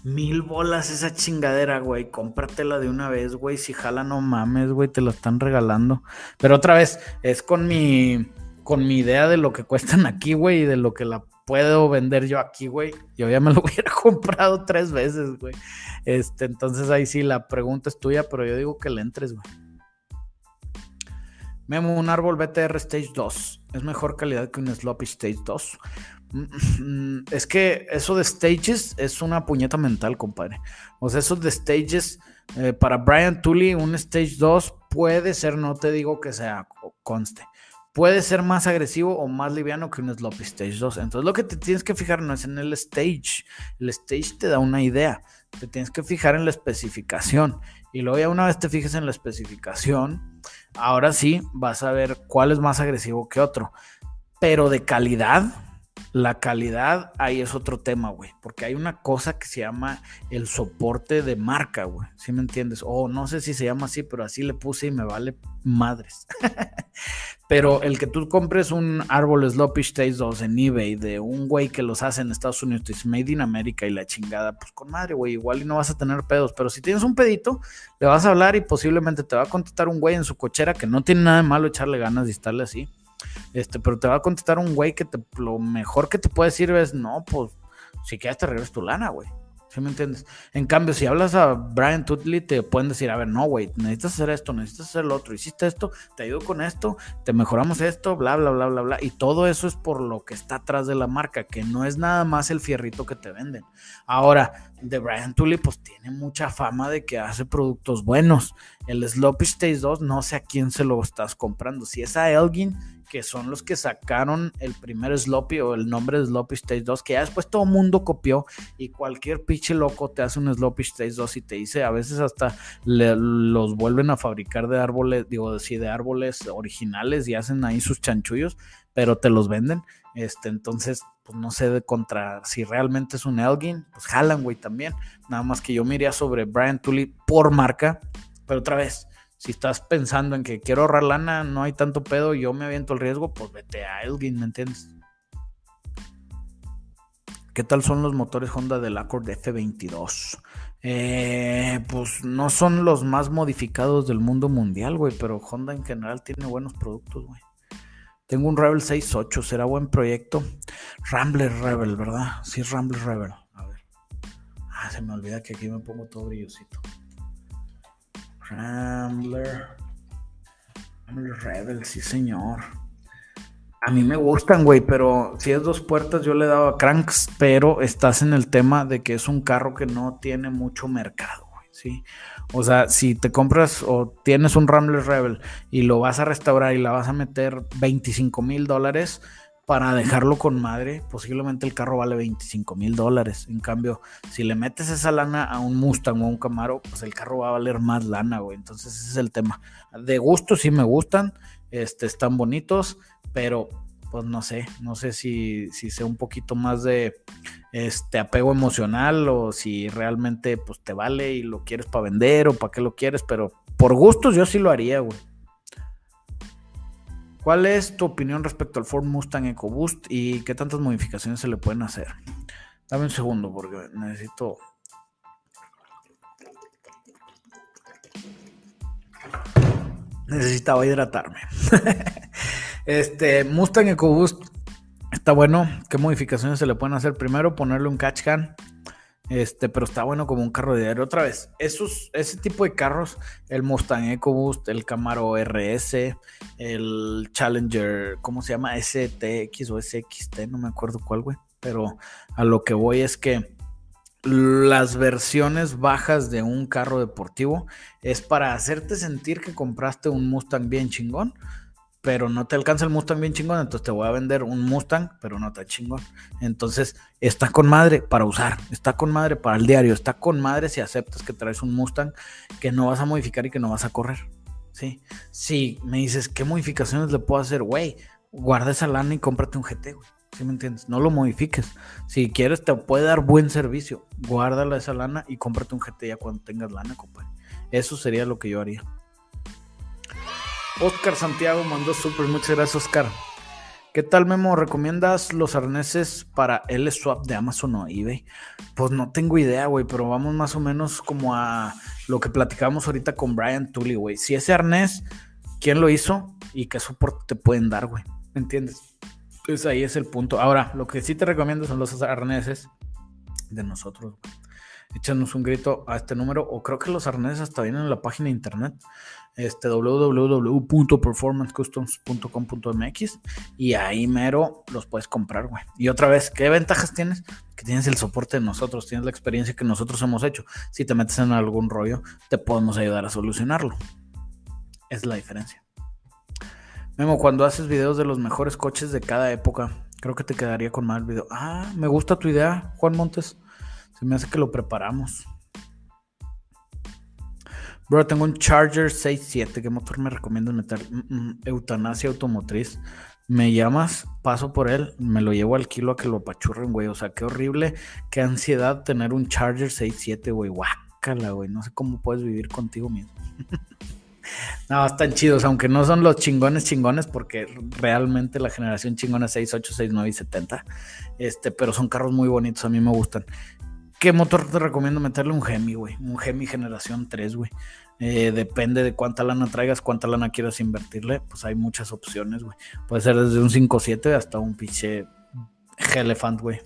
Mil bolas esa chingadera, güey. Cómpratela de una vez, güey. Si jala, no mames, güey. Te la están regalando. Pero otra vez, es con mi. Con mi idea de lo que cuestan aquí, güey. Y de lo que la puedo vender yo aquí, güey. Yo ya me lo hubiera comprado tres veces, güey. Este, entonces ahí sí la pregunta es tuya, pero yo digo que le entres, güey. Memo, un árbol BTR Stage 2. ¿Es mejor calidad que un Sloppy Stage 2? Es que eso de stages es una puñeta mental, compadre. O sea, eso de stages, eh, para Brian Tully, un stage 2 puede ser, no te digo que sea, conste, puede ser más agresivo o más liviano que un sloppy stage 2. Entonces, lo que te tienes que fijar no es en el stage. El stage te da una idea. Te tienes que fijar en la especificación. Y luego, ya una vez te fijes en la especificación, ahora sí vas a ver cuál es más agresivo que otro. Pero de calidad, la calidad, ahí es otro tema, güey. Porque hay una cosa que se llama el soporte de marca, güey. ¿Sí me entiendes? O no sé si se llama así, pero así le puse y me vale madres. pero el que tú compres un árbol Sloppy Stage 2 en eBay de un güey que los hace en Estados Unidos, es Made in America y la chingada, pues con madre, güey. Igual y no vas a tener pedos. Pero si tienes un pedito, le vas a hablar y posiblemente te va a contestar un güey en su cochera que no tiene nada de malo echarle ganas de estarle así este, pero te va a contestar un güey que te, lo mejor que te puede decir es, no, pues, si quieres te regresas tu lana, güey. ¿Sí me entiendes? En cambio, si hablas a Brian Tutley, te pueden decir, a ver, no, güey, necesitas hacer esto, necesitas hacer lo otro, hiciste esto, te ayudo con esto, te mejoramos esto, bla, bla, bla, bla, bla. Y todo eso es por lo que está atrás de la marca, que no es nada más el fierrito que te venden. Ahora, de Brian Tully, pues tiene mucha fama de que hace productos buenos. El Sloppy Stage 2, no sé a quién se lo estás comprando. Si es a Elgin, que son los que sacaron el primer Sloppy o el nombre de Sloppy Stage 2, que ya después todo mundo copió y cualquier pinche loco te hace un Sloppy Stage 2 y te dice, a veces hasta los vuelven a fabricar de árboles, digo, sí, de árboles originales y hacen ahí sus chanchullos, pero te los venden. Este, entonces, pues no sé de contra si realmente es un Elgin, pues jalan, también. Nada más que yo me iría sobre Brian Tully por marca, pero otra vez, si estás pensando en que quiero ahorrar lana, no hay tanto pedo, yo me aviento el riesgo, pues vete a Elgin, ¿me entiendes? ¿Qué tal son los motores Honda del Accord F22? Eh, pues no son los más modificados del mundo mundial, güey, pero Honda en general tiene buenos productos, güey. Tengo un Rebel 6.8, será buen proyecto. Rambler Rebel, ¿verdad? Sí, Rambler Rebel. A ver. Ah, se me olvida que aquí me pongo todo brillosito. Rambler. Rambler Rebel, sí, señor. A mí me gustan, güey, pero si es dos puertas yo le he dado a cranks, pero estás en el tema de que es un carro que no tiene mucho mercado, güey, ¿sí? O sea, si te compras o tienes un Rambler Rebel y lo vas a restaurar y la vas a meter 25 mil dólares para dejarlo con madre, posiblemente el carro vale 25 mil dólares. En cambio, si le metes esa lana a un Mustang o a un Camaro, pues el carro va a valer más lana, güey. Entonces ese es el tema. De gusto sí me gustan, este, están bonitos pero pues no sé, no sé si, si sea un poquito más de este apego emocional o si realmente pues te vale y lo quieres para vender o para qué lo quieres, pero por gustos yo sí lo haría, güey. ¿Cuál es tu opinión respecto al Ford Mustang EcoBoost y qué tantas modificaciones se le pueden hacer? Dame un segundo porque necesito necesitaba hidratarme. Este, Mustang EcoBoost está bueno. ¿Qué modificaciones se le pueden hacer? Primero, ponerle un catch can. Este, pero está bueno como un carro de diario. Otra vez, esos, ese tipo de carros, el Mustang EcoBoost, el Camaro RS, el Challenger, ¿cómo se llama? STX o SXT, no me acuerdo cuál, güey. Pero a lo que voy es que las versiones bajas de un carro deportivo es para hacerte sentir que compraste un Mustang bien chingón pero no te alcanza el Mustang bien chingón, entonces te voy a vender un Mustang, pero no está chingón. Entonces, está con madre para usar, está con madre para el diario, está con madre si aceptas que traes un Mustang que no vas a modificar y que no vas a correr. ¿sí? Si me dices, ¿qué modificaciones le puedo hacer? Güey, guarda esa lana y cómprate un GT, güey. ¿Sí me entiendes? No lo modifiques. Si quieres, te puede dar buen servicio. Guárdala esa lana y cómprate un GT ya cuando tengas lana, compadre. Eso sería lo que yo haría. Oscar Santiago mandó súper, muchas gracias Oscar. ¿Qué tal Memo? ¿Recomiendas los arneses para el swap de Amazon o eBay? Pues no tengo idea, güey, pero vamos más o menos como a lo que platicábamos ahorita con Brian Tully, güey. Si ese arnés, ¿quién lo hizo? ¿Y qué soporte te pueden dar, güey? ¿Me entiendes? Entonces ahí es el punto. Ahora, lo que sí te recomiendo son los arneses de nosotros, Échanos un grito a este número, o creo que los arneses hasta vienen en la página de internet este, www.performancecustoms.com.mx y ahí mero los puedes comprar, güey. Y otra vez, ¿qué ventajas tienes? Que tienes el soporte de nosotros, tienes la experiencia que nosotros hemos hecho. Si te metes en algún rollo, te podemos ayudar a solucionarlo. Es la diferencia. Memo, cuando haces videos de los mejores coches de cada época, creo que te quedaría con mal video. Ah, me gusta tu idea, Juan Montes. Se me hace que lo preparamos. Bro, tengo un Charger 6.7. ¿Qué motor me recomiendas meter? Mm, mm, eutanasia automotriz. Me llamas, paso por él, me lo llevo al kilo a que lo apachurren, güey. O sea, qué horrible, qué ansiedad tener un Charger 6.7, güey. Guácala, güey. No sé cómo puedes vivir contigo mismo. no, están chidos, aunque no son los chingones chingones, porque realmente la generación chingona es 6, 8, 6, 9 y 70. Este, pero son carros muy bonitos, a mí me gustan. ¿Qué motor te recomiendo meterle? Un Gemi, güey. Un Gemi generación 3, güey. Eh, depende de cuánta lana traigas, cuánta lana quieras invertirle. Pues hay muchas opciones, güey. Puede ser desde un 5.7 hasta un pinche Elephant, güey.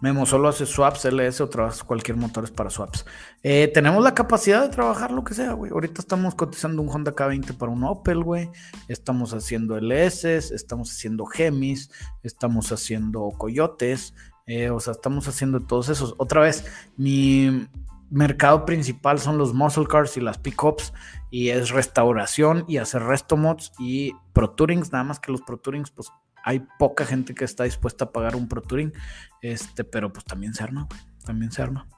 Memo, solo hace swaps, LS o trabajas cualquier motor es para swaps. Eh, tenemos la capacidad de trabajar lo que sea, güey. Ahorita estamos cotizando un Honda K20 para un Opel, güey. Estamos haciendo LS, estamos haciendo Gemis, estamos haciendo Coyotes, eh, o sea, estamos haciendo todos esos. Otra vez, mi mercado principal son los muscle cars y las pickups y es restauración y hacer resto mods y pro tourings, nada más que los pro tourings, pues hay poca gente que está dispuesta a pagar un pro touring, este, pero pues también se arma, también se arma.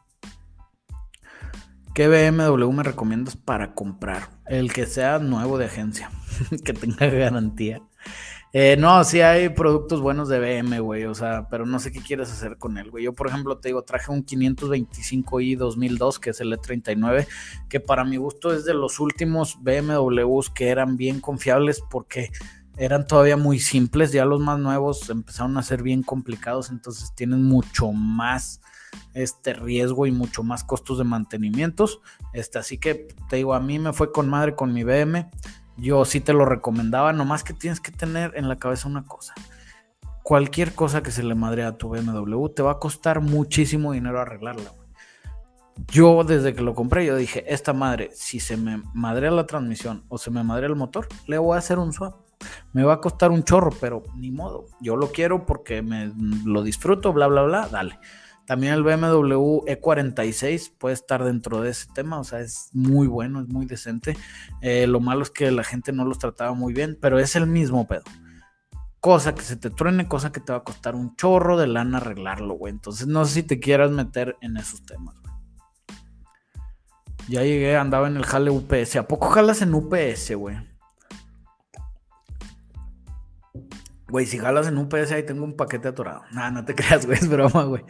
¿Qué BMW me recomiendas para comprar? El que sea nuevo de agencia, que tenga garantía. Eh, no, sí hay productos buenos de BM, güey, o sea, pero no sé qué quieres hacer con él, güey. Yo, por ejemplo, te digo, traje un 525i 2002, que es el E39, que para mi gusto es de los últimos BMWs que eran bien confiables porque eran todavía muy simples, ya los más nuevos empezaron a ser bien complicados, entonces tienen mucho más este riesgo y mucho más costos de mantenimientos. Este, así que te digo, a mí me fue con madre con mi BM. Yo sí te lo recomendaba, nomás que tienes que tener en la cabeza una cosa. Cualquier cosa que se le madre a tu BMW te va a costar muchísimo dinero arreglarla. Yo desde que lo compré, yo dije, esta madre, si se me madrea la transmisión o se me madrea el motor, le voy a hacer un swap. Me va a costar un chorro, pero ni modo. Yo lo quiero porque me lo disfruto, bla, bla, bla, dale. También el BMW E46 puede estar dentro de ese tema, o sea, es muy bueno, es muy decente. Eh, lo malo es que la gente no los trataba muy bien, pero es el mismo pedo. Cosa que se te truene, cosa que te va a costar un chorro de lana arreglarlo, güey. Entonces no sé si te quieras meter en esos temas, güey. Ya llegué, andaba en el jale UPS. ¿A poco jalas en UPS, güey? Güey, si jalas en UPS ahí tengo un paquete atorado. Nah, no te creas, güey, es broma, güey.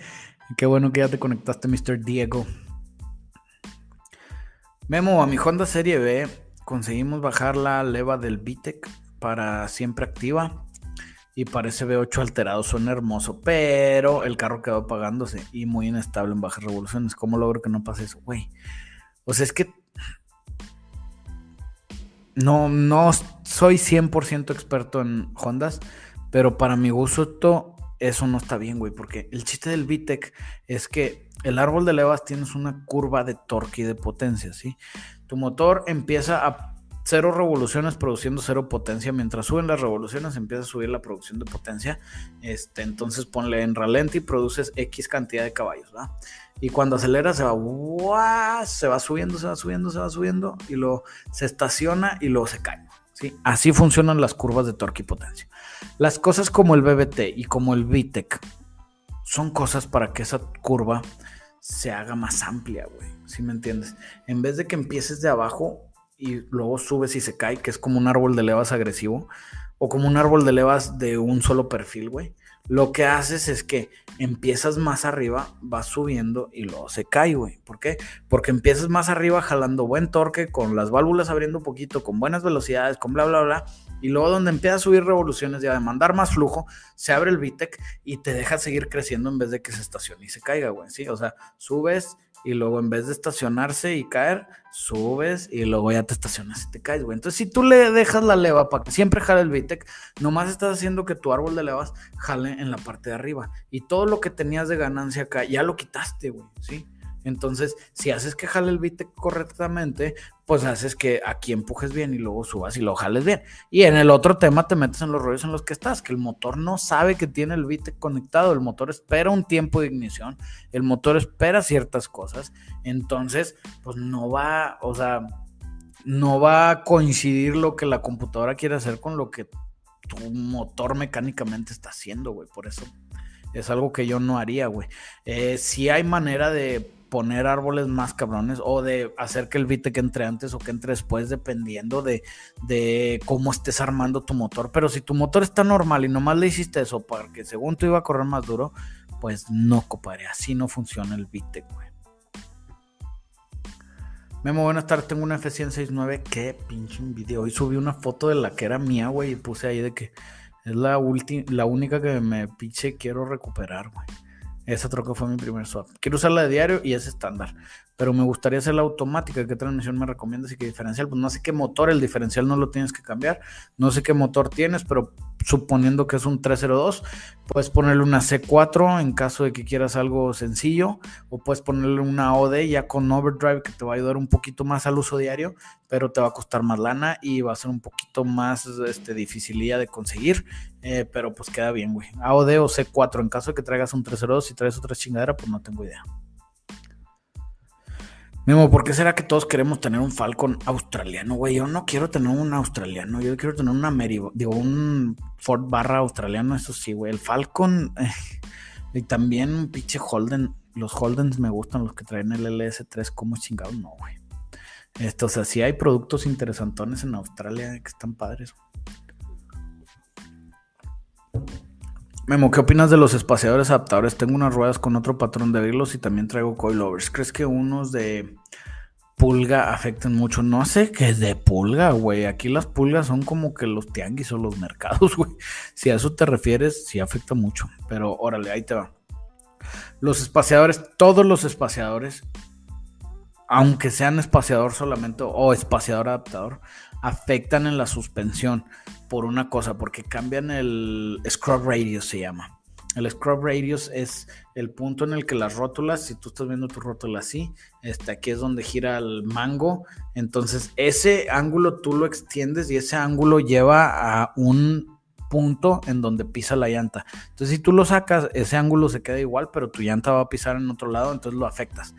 Qué bueno que ya te conectaste, Mr. Diego. Memo, a mi Honda Serie B conseguimos bajar la leva del VTEC para siempre activa. Y parece V8 alterado, suena hermoso. Pero el carro quedó apagándose y muy inestable en bajas revoluciones. ¿Cómo logro que no pase eso? Güey. O sea, es que. No, no soy 100% experto en Hondas. Pero para mi gusto eso no está bien, güey, porque el chiste del VTEC es que el árbol de levas tienes una curva de torque y de potencia, ¿sí? Tu motor empieza a cero revoluciones produciendo cero potencia. Mientras suben las revoluciones, empieza a subir la producción de potencia. Este, entonces ponle en ralenti y produces X cantidad de caballos, ¿va? Y cuando acelera se va, se va subiendo, se va subiendo, se va subiendo, y luego se estaciona y luego se cae. ¿Sí? Así funcionan las curvas de torque y potencia. Las cosas como el BBT y como el VTEC son cosas para que esa curva se haga más amplia, güey. ¿Sí me entiendes? En vez de que empieces de abajo y luego subes y se cae, que es como un árbol de levas agresivo, o como un árbol de levas de un solo perfil, güey lo que haces es que empiezas más arriba, vas subiendo y luego se cae, güey. ¿Por qué? Porque empiezas más arriba jalando buen torque, con las válvulas abriendo un poquito, con buenas velocidades, con bla, bla, bla. Y luego donde empieza a subir revoluciones y a demandar más flujo, se abre el VTEC y te deja seguir creciendo en vez de que se estacione y se caiga, güey. Sí, o sea, subes y luego en vez de estacionarse y caer, subes y luego ya te estacionas y te caes, güey. Entonces, si tú le dejas la leva para que siempre jale el VTEC, nomás estás haciendo que tu árbol de levas jale en la parte de arriba. Y todo lo que tenías de ganancia acá, ya lo quitaste, güey, ¿sí? Entonces, si haces que jale el VTEC correctamente, pues haces que aquí empujes bien y luego subas y lo jales bien. Y en el otro tema te metes en los rollos en los que estás, que el motor no sabe que tiene el VTEC conectado, el motor espera un tiempo de ignición, el motor espera ciertas cosas, entonces, pues no va, o sea, no va a coincidir lo que la computadora quiere hacer con lo que tu motor mecánicamente está haciendo, güey. Por eso es algo que yo no haría, güey. Eh, si hay manera de poner árboles más cabrones o de hacer que el que entre antes o que entre después, dependiendo de, de, cómo estés armando tu motor. Pero si tu motor está normal y nomás le hiciste eso para que según tú iba a correr más duro, pues no coparé. Así no funciona el VTEC, güey. Memo, buenas tardes. Tengo una F169. Qué pinche video. Hoy subí una foto de la que era mía, güey, y puse ahí de que es la, la única que me pinche quiero recuperar, güey. Esa troca fue mi primer swap. Quiero usarla de diario y es estándar. Pero me gustaría hacer la automática. ¿Qué transmisión me recomiendas y qué diferencial? Pues no sé qué motor, el diferencial no lo tienes que cambiar. No sé qué motor tienes, pero suponiendo que es un 302, puedes ponerle una C4 en caso de que quieras algo sencillo, o puedes ponerle una OD ya con overdrive que te va a ayudar un poquito más al uso diario, pero te va a costar más lana y va a ser un poquito más este, dificilía de conseguir, eh, pero pues queda bien, güey. AOD o C4 en caso de que traigas un 302, si traes otra chingadera, pues no tengo idea. Memo, ¿por qué será que todos queremos tener un Falcon australiano, güey? Yo no quiero tener un australiano, yo quiero tener una Meri, digo, un Ford barra australiano, eso sí, güey. El Falcon eh, y también un pinche Holden. Los Holdens me gustan, los que traen el LS3, como chingado, no, güey. Esto, o sea, sí hay productos interesantones en Australia que están padres. Memo, ¿qué opinas de los espaciadores adaptadores? Tengo unas ruedas con otro patrón de hilos y también traigo coilovers. ¿Crees que unos de pulga afecten mucho. No sé qué es de pulga, güey. Aquí las pulgas son como que los tianguis o los mercados, güey. Si a eso te refieres, sí afecta mucho. Pero órale, ahí te va. Los espaciadores, todos los espaciadores, aunque sean espaciador solamente o espaciador adaptador, afectan en la suspensión por una cosa, porque cambian el scrub radius, se llama. El scrub radius es el punto en el que las rótulas, si tú estás viendo tu rótula así, este, aquí es donde gira el mango. Entonces, ese ángulo tú lo extiendes y ese ángulo lleva a un punto en donde pisa la llanta. Entonces, si tú lo sacas, ese ángulo se queda igual, pero tu llanta va a pisar en otro lado, entonces lo afectas.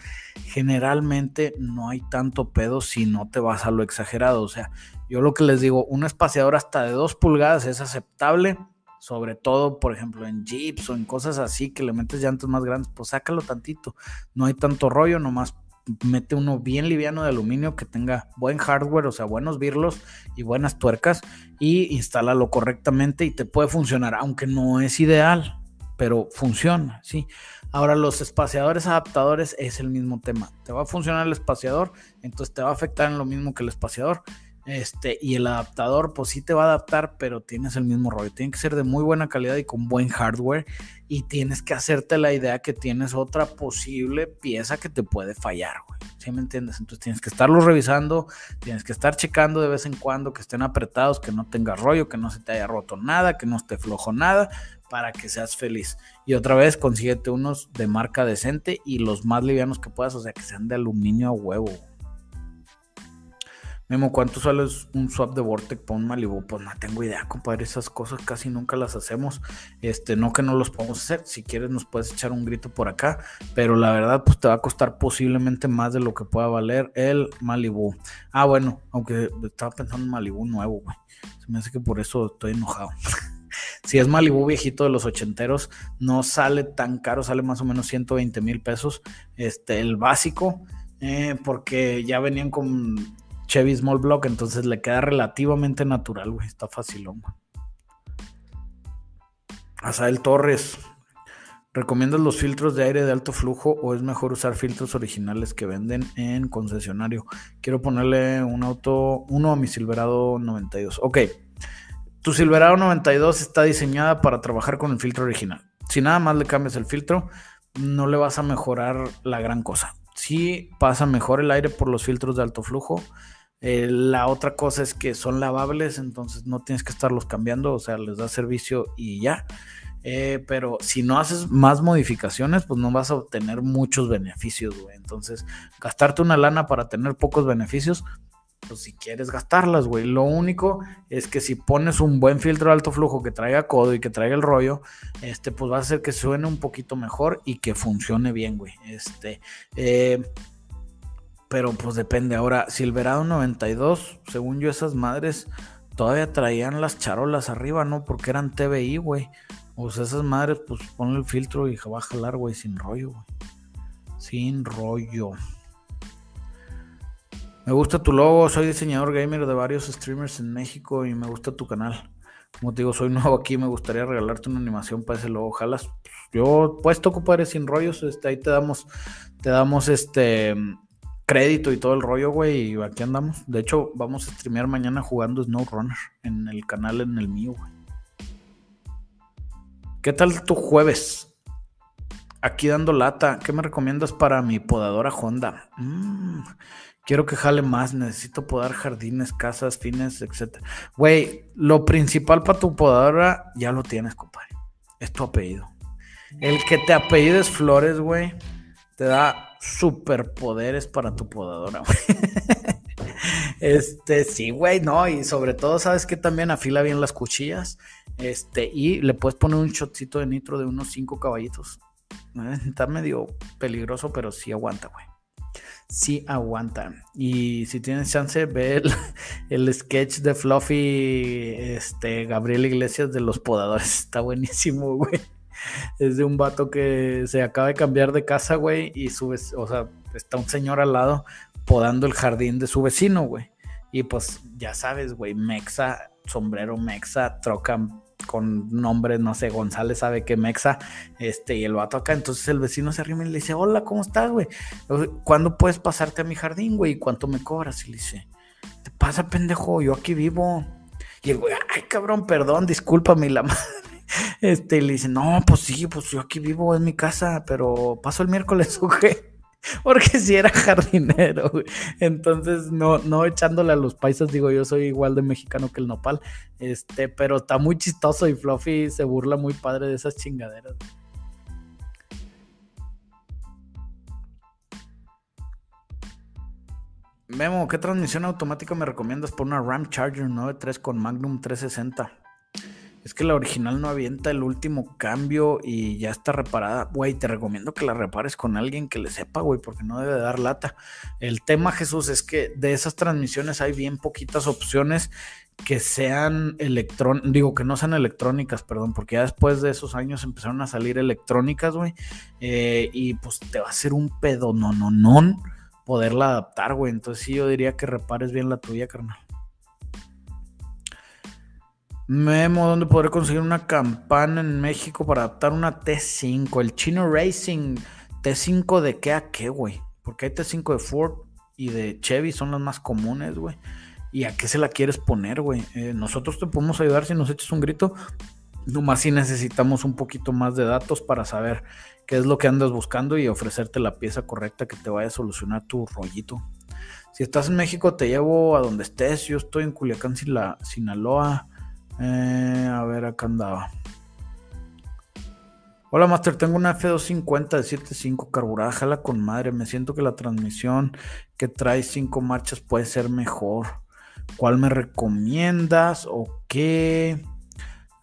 Generalmente no hay tanto pedo si no te vas a lo exagerado. O sea, yo lo que les digo, un espaciador hasta de 2 pulgadas es aceptable sobre todo, por ejemplo, en Jeeps o en cosas así que le metes llantas más grandes, pues sácalo tantito. No hay tanto rollo, nomás mete uno bien liviano de aluminio que tenga buen hardware, o sea, buenos birlos y buenas tuercas y instálalo correctamente y te puede funcionar, aunque no es ideal, pero funciona, sí. Ahora los espaciadores adaptadores es el mismo tema. Te va a funcionar el espaciador, entonces te va a afectar en lo mismo que el espaciador este, y el adaptador, pues sí te va a adaptar, pero tienes el mismo rollo. Tiene que ser de muy buena calidad y con buen hardware. Y tienes que hacerte la idea que tienes otra posible pieza que te puede fallar, güey. ¿Sí me entiendes? Entonces tienes que estarlos revisando, tienes que estar checando de vez en cuando que estén apretados, que no tenga rollo, que no se te haya roto nada, que no esté flojo nada, para que seas feliz. Y otra vez, consíguete unos de marca decente y los más livianos que puedas, o sea, que sean de aluminio a huevo. Memo, ¿cuánto sale un swap de Vortex para un Malibu? Pues no tengo idea, compadre. Esas cosas casi nunca las hacemos. Este, no que no los podemos hacer. Si quieres, nos puedes echar un grito por acá. Pero la verdad, pues te va a costar posiblemente más de lo que pueda valer el Malibu. Ah, bueno, aunque estaba pensando en Malibu nuevo, güey. Se me hace que por eso estoy enojado. si es Malibu viejito de los ochenteros, no sale tan caro, sale más o menos 120 mil pesos. Este, el básico, eh, porque ya venían con Chevy Small Block, entonces le queda relativamente natural, güey. Está facilón, güey. Asael Torres. ¿Recomiendas los filtros de aire de alto flujo o es mejor usar filtros originales que venden en concesionario? Quiero ponerle un auto, uno a mi Silverado 92. Ok, tu Silverado 92 está diseñada para trabajar con el filtro original. Si nada más le cambias el filtro, no le vas a mejorar la gran cosa. Si pasa mejor el aire por los filtros de alto flujo, eh, la otra cosa es que son lavables, entonces no tienes que estarlos cambiando, o sea, les da servicio y ya. Eh, pero si no haces más modificaciones, pues no vas a obtener muchos beneficios, güey. Entonces, gastarte una lana para tener pocos beneficios, pues si quieres gastarlas, güey. Lo único es que si pones un buen filtro de alto flujo que traiga codo y que traiga el rollo, este, pues va a hacer que suene un poquito mejor y que funcione bien, güey. Este, eh, pero pues depende. Ahora, Silverado 92, según yo, esas madres todavía traían las charolas arriba, ¿no? Porque eran TBI, güey. O sea, esas madres, pues ponle el filtro y va a jalar, güey, sin rollo, güey. Sin rollo. Me gusta tu logo, soy diseñador gamer de varios streamers en México y me gusta tu canal. Como te digo, soy nuevo aquí, me gustaría regalarte una animación para ese logo. Ojalá. Yo puesto, compadre, sin rollos, este, ahí te damos, te damos este crédito y todo el rollo, güey, y aquí andamos. De hecho, vamos a streamear mañana jugando SnowRunner en el canal en el mío, güey. ¿Qué tal tu jueves? Aquí dando lata. ¿Qué me recomiendas para mi podadora Honda? Mm, quiero que jale más. Necesito podar jardines, casas, fines, etc. Güey, lo principal para tu podadora ya lo tienes, compadre. Es tu apellido. El que te apellides Flores, güey, te da superpoderes para tu podadora, Este, sí, güey, no, y sobre todo, ¿sabes que también afila bien las cuchillas? Este, y le puedes poner un shotcito de nitro de unos 5 caballitos. Eh, está medio peligroso, pero sí aguanta, güey. Sí aguanta. Y si tienes chance, ve el, el, sketch de Fluffy, este, Gabriel Iglesias de los podadores. Está buenísimo, güey es de un vato que se acaba de cambiar de casa, güey, y su, o sea, está un señor al lado podando el jardín de su vecino, güey. Y pues ya sabes, güey, mexa, sombrero mexa, troca con nombre, no sé, González sabe que Mexa, este, y el vato acá, entonces el vecino se arrima y le dice, hola, ¿cómo estás, güey? ¿Cuándo puedes pasarte a mi jardín, güey? ¿Y cuánto me cobras? Y le dice, te pasa, pendejo, yo aquí vivo. Y el güey, ay, cabrón, perdón, discúlpame, la madre. Este, le dice, no, pues sí, pues yo aquí vivo, en mi casa, pero paso el miércoles, ¿o qué? Porque si era jardinero, Entonces, no, no echándole a los paisas, digo, yo soy igual de mexicano que el nopal. Este, pero está muy chistoso y Fluffy se burla muy padre de esas chingaderas. Memo, ¿qué transmisión automática me recomiendas por una RAM Charger 9.3 con Magnum 360? Es que la original no avienta el último cambio y ya está reparada. Güey, te recomiendo que la repares con alguien que le sepa, güey, porque no debe dar lata. El tema, Jesús, es que de esas transmisiones hay bien poquitas opciones que sean electrónicas, digo que no sean electrónicas, perdón, porque ya después de esos años empezaron a salir electrónicas, güey, eh, y pues te va a ser un pedo no, no poderla adaptar, güey. Entonces sí, yo diría que repares bien la tuya, carnal. Memo, ¿dónde podré conseguir una campana en México para adaptar una T5? El Chino Racing. ¿T5 de qué a qué, güey? Porque hay T5 de Ford y de Chevy, son las más comunes, güey. ¿Y a qué se la quieres poner, güey? Eh, nosotros te podemos ayudar si nos echas un grito. Nomás si necesitamos un poquito más de datos para saber qué es lo que andas buscando y ofrecerte la pieza correcta que te vaya a solucionar tu rollito. Si estás en México, te llevo a donde estés. Yo estoy en Culiacán, Sinaloa. Eh, a ver, acá andaba. Hola Master, tengo una F250 de 7.5 carburada, jala con madre. Me siento que la transmisión que trae 5 marchas puede ser mejor. ¿Cuál me recomiendas o qué?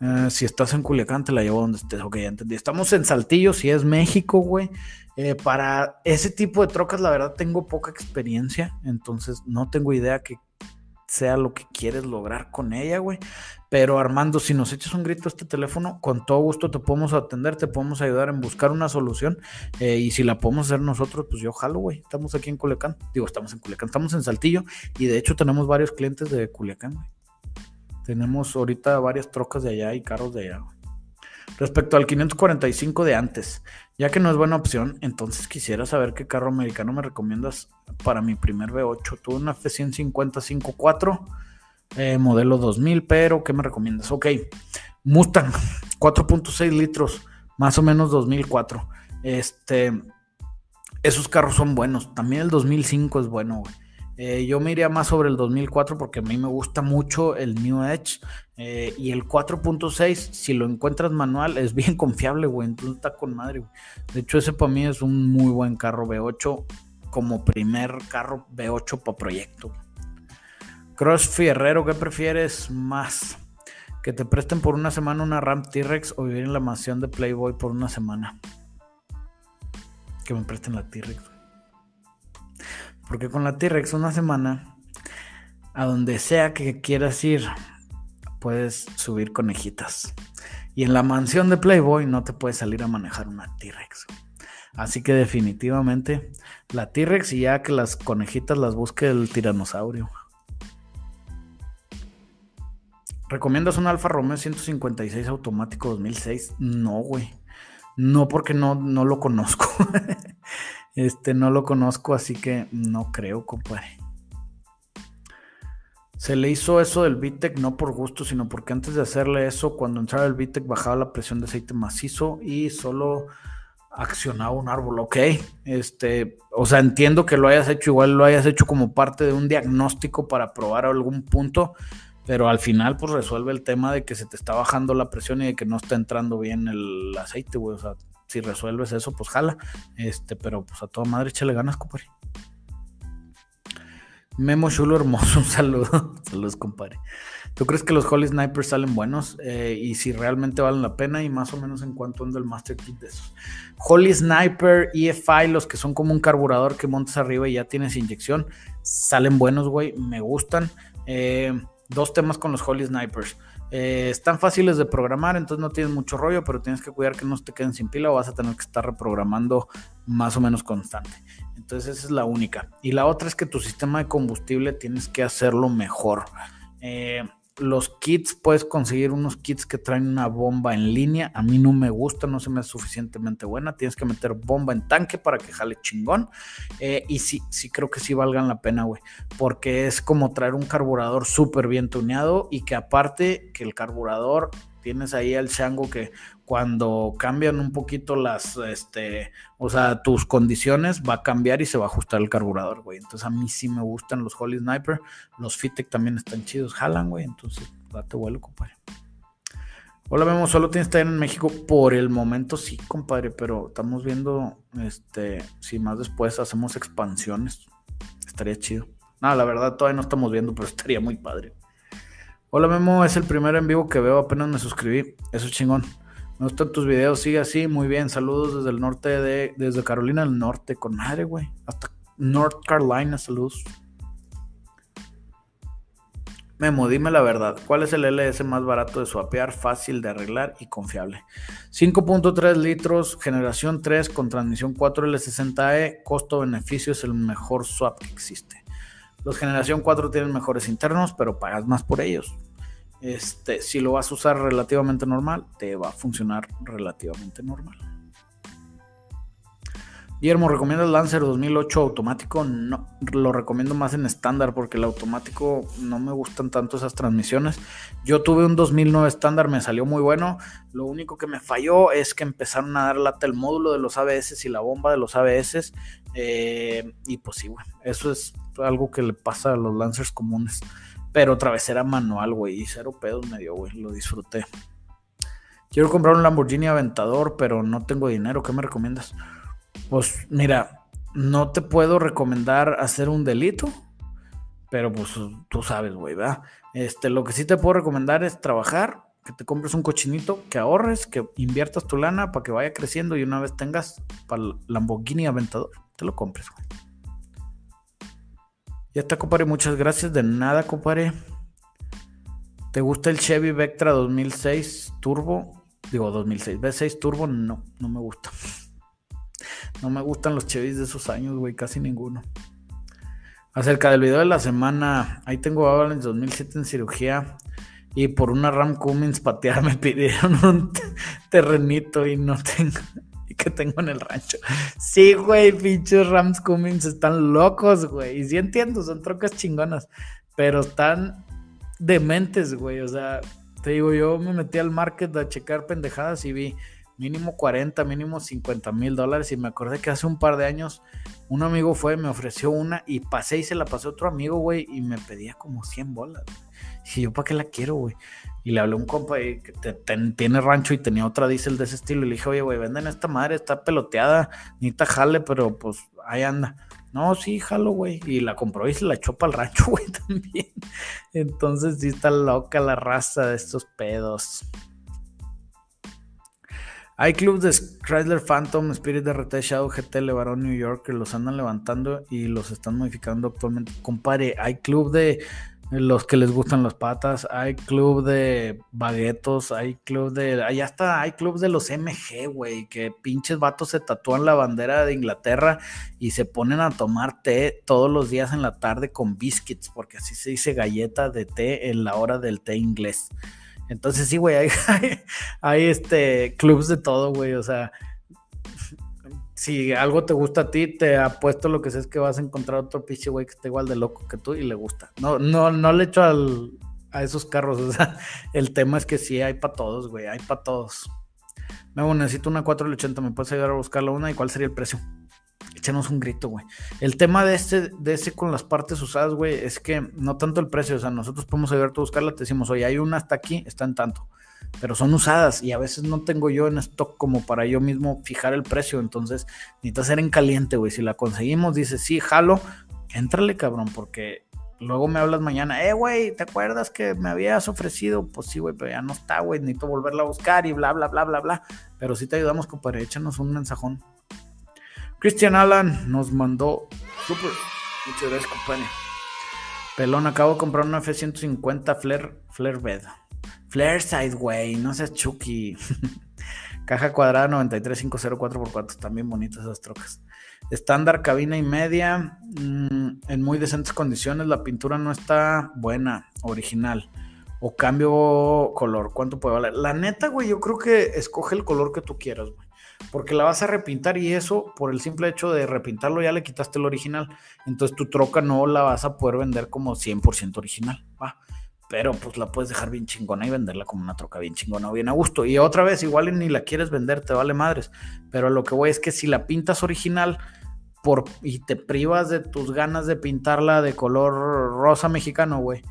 Eh, si estás en Culiacán, te la llevo donde estés. Ok, ya entendí. Estamos en Saltillo, si es México, güey. Eh, para ese tipo de trocas, la verdad, tengo poca experiencia. Entonces, no tengo idea que sea lo que quieres lograr con ella, güey. Pero Armando, si nos echas un grito este teléfono, con todo gusto te podemos atender, te podemos ayudar en buscar una solución. Eh, y si la podemos hacer nosotros, pues yo jalo, güey. Estamos aquí en Culiacán. Digo, estamos en Culiacán, estamos en Saltillo. Y de hecho tenemos varios clientes de Culiacán, güey. Tenemos ahorita varias trocas de allá y carros de allá, güey. Respecto al 545 de antes, ya que no es buena opción, entonces quisiera saber qué carro americano me recomiendas para mi primer V8. Tuve una F150 5.4, eh, modelo 2000, pero ¿qué me recomiendas? Ok, Mustang, 4.6 litros, más o menos 2004. Este, esos carros son buenos. También el 2005 es bueno, güey. Eh, yo me iría más sobre el 2004 porque a mí me gusta mucho el New Edge. Eh, y el 4.6, si lo encuentras manual, es bien confiable, güey. Entonces está con madre, güey. De hecho, ese para mí es un muy buen carro V8 como primer carro V8 para proyecto. Cross Fierrero, ¿qué prefieres más? Que te presten por una semana una Ram T-Rex o vivir en la mansión de Playboy por una semana. Que me presten la T-Rex. Porque con la T-Rex una semana, a donde sea que quieras ir, puedes subir conejitas. Y en la mansión de Playboy no te puedes salir a manejar una T-Rex. Así que definitivamente la T-Rex y ya que las conejitas las busque el tiranosaurio. ¿Recomiendas un Alfa Romeo 156 automático 2006? No, güey. No porque no, no lo conozco. Este no lo conozco, así que no creo, compadre. Se le hizo eso del VTEC no por gusto, sino porque antes de hacerle eso, cuando entraba el VTEC bajaba la presión de aceite macizo y solo accionaba un árbol. Ok, este, o sea, entiendo que lo hayas hecho, igual lo hayas hecho como parte de un diagnóstico para probar algún punto, pero al final, pues resuelve el tema de que se te está bajando la presión y de que no está entrando bien el aceite, güey. O sea, si resuelves eso, pues jala. Este, pero pues a toda madre échale ganas, compadre. Memo Chulo hermoso, un saludo. Saludos, compadre. ¿Tú crees que los Holy Snipers salen buenos? Eh, y si realmente valen la pena y más o menos en cuanto anda el Master Kit de esos. Holy Sniper, EFI, los que son como un carburador que montas arriba y ya tienes inyección, salen buenos, güey, me gustan. Eh, dos temas con los Holy Snipers. Eh, están fáciles de programar, entonces no tienes mucho rollo, pero tienes que cuidar que no te queden sin pila o vas a tener que estar reprogramando más o menos constante. Entonces esa es la única. Y la otra es que tu sistema de combustible tienes que hacerlo mejor. Eh, los kits, puedes conseguir unos kits que traen una bomba en línea. A mí no me gusta, no se me hace suficientemente buena. Tienes que meter bomba en tanque para que jale chingón. Eh, y sí, sí creo que sí valgan la pena, güey. Porque es como traer un carburador súper bien tuneado y que aparte que el carburador tienes ahí el chango que cuando cambian un poquito las, este, o sea, tus condiciones, va a cambiar y se va a ajustar el carburador, güey. Entonces a mí sí me gustan los Holy Sniper, los Fitec también están chidos, jalan, güey. Entonces, date vuelo, compadre. Hola, vemos, solo tienes que estar en México por el momento, sí, compadre, pero estamos viendo, este, si más después hacemos expansiones, estaría chido. No, la verdad todavía no estamos viendo, pero estaría muy padre. Hola Memo, es el primer en vivo que veo, apenas me suscribí. Eso es chingón. Me gustan tus videos, sigue así, muy bien. Saludos desde el norte de, desde Carolina del Norte, con madre, güey. Hasta North Carolina, saludos. Memo, dime la verdad, ¿cuál es el LS más barato de swapear, fácil de arreglar y confiable? 5.3 litros, generación 3 con transmisión 4 L60E, costo-beneficio es el mejor swap que existe. Los generación 4 tienen mejores internos, pero pagas más por ellos. Este, si lo vas a usar relativamente normal, te va a funcionar relativamente normal. Guillermo, ¿recomiendas Lancer 2008 automático? No, lo recomiendo más en estándar porque el automático no me gustan tanto esas transmisiones. Yo tuve un 2009 estándar, me salió muy bueno. Lo único que me falló es que empezaron a dar lata el módulo de los ABS y la bomba de los ABS. Eh, y pues sí, bueno, eso es algo que le pasa a los Lancers comunes. Pero otra vez era manual, güey, cero pedos me dio, güey, lo disfruté. Quiero comprar un Lamborghini Aventador, pero no tengo dinero, ¿qué me recomiendas? Pues mira, no te puedo recomendar hacer un delito, pero pues tú sabes, güey, ¿verdad? Este, lo que sí te puedo recomendar es trabajar, que te compres un cochinito, que ahorres, que inviertas tu lana para que vaya creciendo y una vez tengas para Lamborghini Aventador, te lo compres, güey. Ya está, compadre, muchas gracias. De nada, compadre. ¿Te gusta el Chevy Vectra 2006 Turbo? Digo, 2006. V6 Turbo, no, no me gusta. No me gustan los Chevys de esos años, güey, casi ninguno. Acerca del video de la semana, ahí tengo Avalanche 2007 en cirugía y por una Ram Cummins pateada me pidieron un terrenito y no tengo que tengo en el rancho. Sí, güey, pinches Rams Cummins están locos, güey. Y sí entiendo, son trocas chingonas, pero están dementes, güey. O sea, te digo, yo me metí al market a checar pendejadas y vi mínimo 40, mínimo 50 mil dólares. Y me acordé que hace un par de años un amigo fue, me ofreció una y pasé y se la pasé a otro amigo, güey, y me pedía como 100 bolas. Y yo, ¿para qué la quiero, güey? Y le hablé a un compa que tiene rancho y tenía otra diésel de ese estilo. Y le dije, oye, güey, venden esta madre, está peloteada, te jale, pero pues ahí anda. No, sí, jalo, güey. Y la compró y se la echó para el rancho, güey, también. Entonces sí está loca la raza de estos pedos. Hay clubes de Chrysler Phantom, Spirit RT, Shadow GT, Levarón New York que los andan levantando y los están modificando actualmente. Compare, hay club de los que les gustan las patas, hay club de baguetos, hay club de, allá está, hay club de los MG, güey, que pinches vatos se tatúan la bandera de Inglaterra y se ponen a tomar té todos los días en la tarde con biscuits, porque así se dice galleta de té en la hora del té inglés. Entonces sí, güey, hay, hay, hay este clubs de todo, güey, o sea, si algo te gusta a ti, te apuesto lo que sé es que vas a encontrar otro pinche güey que esté igual de loco que tú y le gusta. No, no, no le echo al, a esos carros. O sea, el tema es que sí hay para todos, güey, hay para todos. Me necesito una 480, ¿me puedes ayudar a buscarla una? ¿Y cuál sería el precio? Échanos un grito, güey. El tema de este, de ese con las partes usadas, güey, es que no tanto el precio, o sea, nosotros podemos ayudarte a buscarla, te decimos, oye, hay una hasta aquí, está en tanto pero son usadas y a veces no tengo yo en stock como para yo mismo fijar el precio. Entonces, necesita ser en caliente, güey. Si la conseguimos, dice, sí, jalo, éntrale, cabrón, porque luego me hablas mañana, eh, güey, ¿te acuerdas que me habías ofrecido? Pues sí, güey, pero ya no está, güey, necesito volverla a buscar y bla, bla, bla, bla, bla. Pero sí te ayudamos, compadre, échanos un mensajón. Christian Alan nos mandó, super, muchas gracias, compadre. Pelón, acabo de comprar una F-150 Flare, Flare Bed. Flairside, güey, no seas Chucky. Caja cuadrada 93504x4, también bonitas esas trocas. Estándar, cabina y media, mm, en muy decentes condiciones. La pintura no está buena, original. o cambio color, ¿cuánto puede valer? La neta, güey, yo creo que escoge el color que tú quieras, güey. Porque la vas a repintar y eso, por el simple hecho de repintarlo, ya le quitaste el original. Entonces tu troca no la vas a poder vender como 100% original, va. Pero pues la puedes dejar bien chingona y venderla como una troca bien chingona o bien a gusto. Y otra vez, igual ni la quieres vender, te vale madres. Pero lo que voy es que si la pintas original, por, y te privas de tus ganas de pintarla de color rosa mexicano, güey,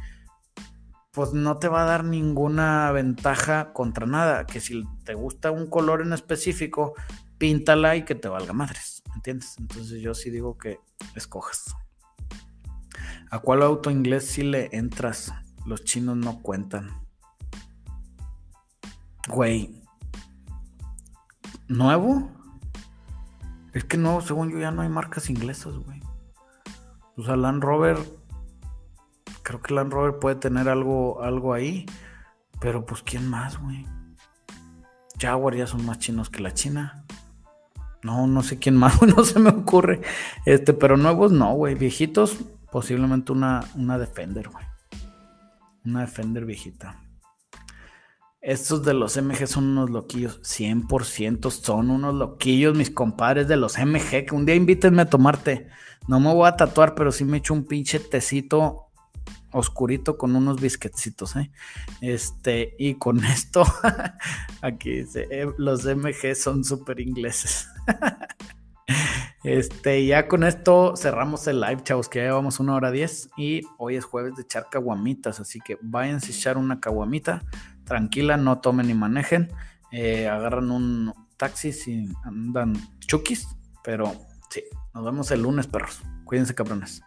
pues no te va a dar ninguna ventaja contra nada. Que si te gusta un color en específico, píntala y que te valga madres. ¿Entiendes? Entonces yo sí digo que escojas. ¿A cuál auto inglés si le entras? Los chinos no cuentan. Güey. ¿Nuevo? Es que no, según yo ya no hay marcas inglesas, güey. Pues sea, Land Rover, creo que Land Rover puede tener algo, algo ahí. Pero pues, ¿quién más, güey? Jaguar ya son más chinos que la China. No, no sé quién más, no se me ocurre. Este, pero nuevos no, güey. Viejitos, posiblemente una, una Defender, güey. Una Defender viejita. Estos de los MG son unos loquillos, 100% son unos loquillos, mis compadres de los MG, que un día invítenme a tomarte. No me voy a tatuar, pero sí me echo un pinche tecito oscurito con unos bisquecitos, ¿eh? Este, y con esto, aquí dice, eh, los MG son súper ingleses. Este, ya con esto cerramos el live, chavos, que ya llevamos una hora diez y hoy es jueves de echar caguamitas, así que váyanse a echar una caguamita, tranquila, no tomen ni manejen, eh, agarran un taxi si andan chukis, pero sí, nos vemos el lunes, perros. Cuídense, cabrones.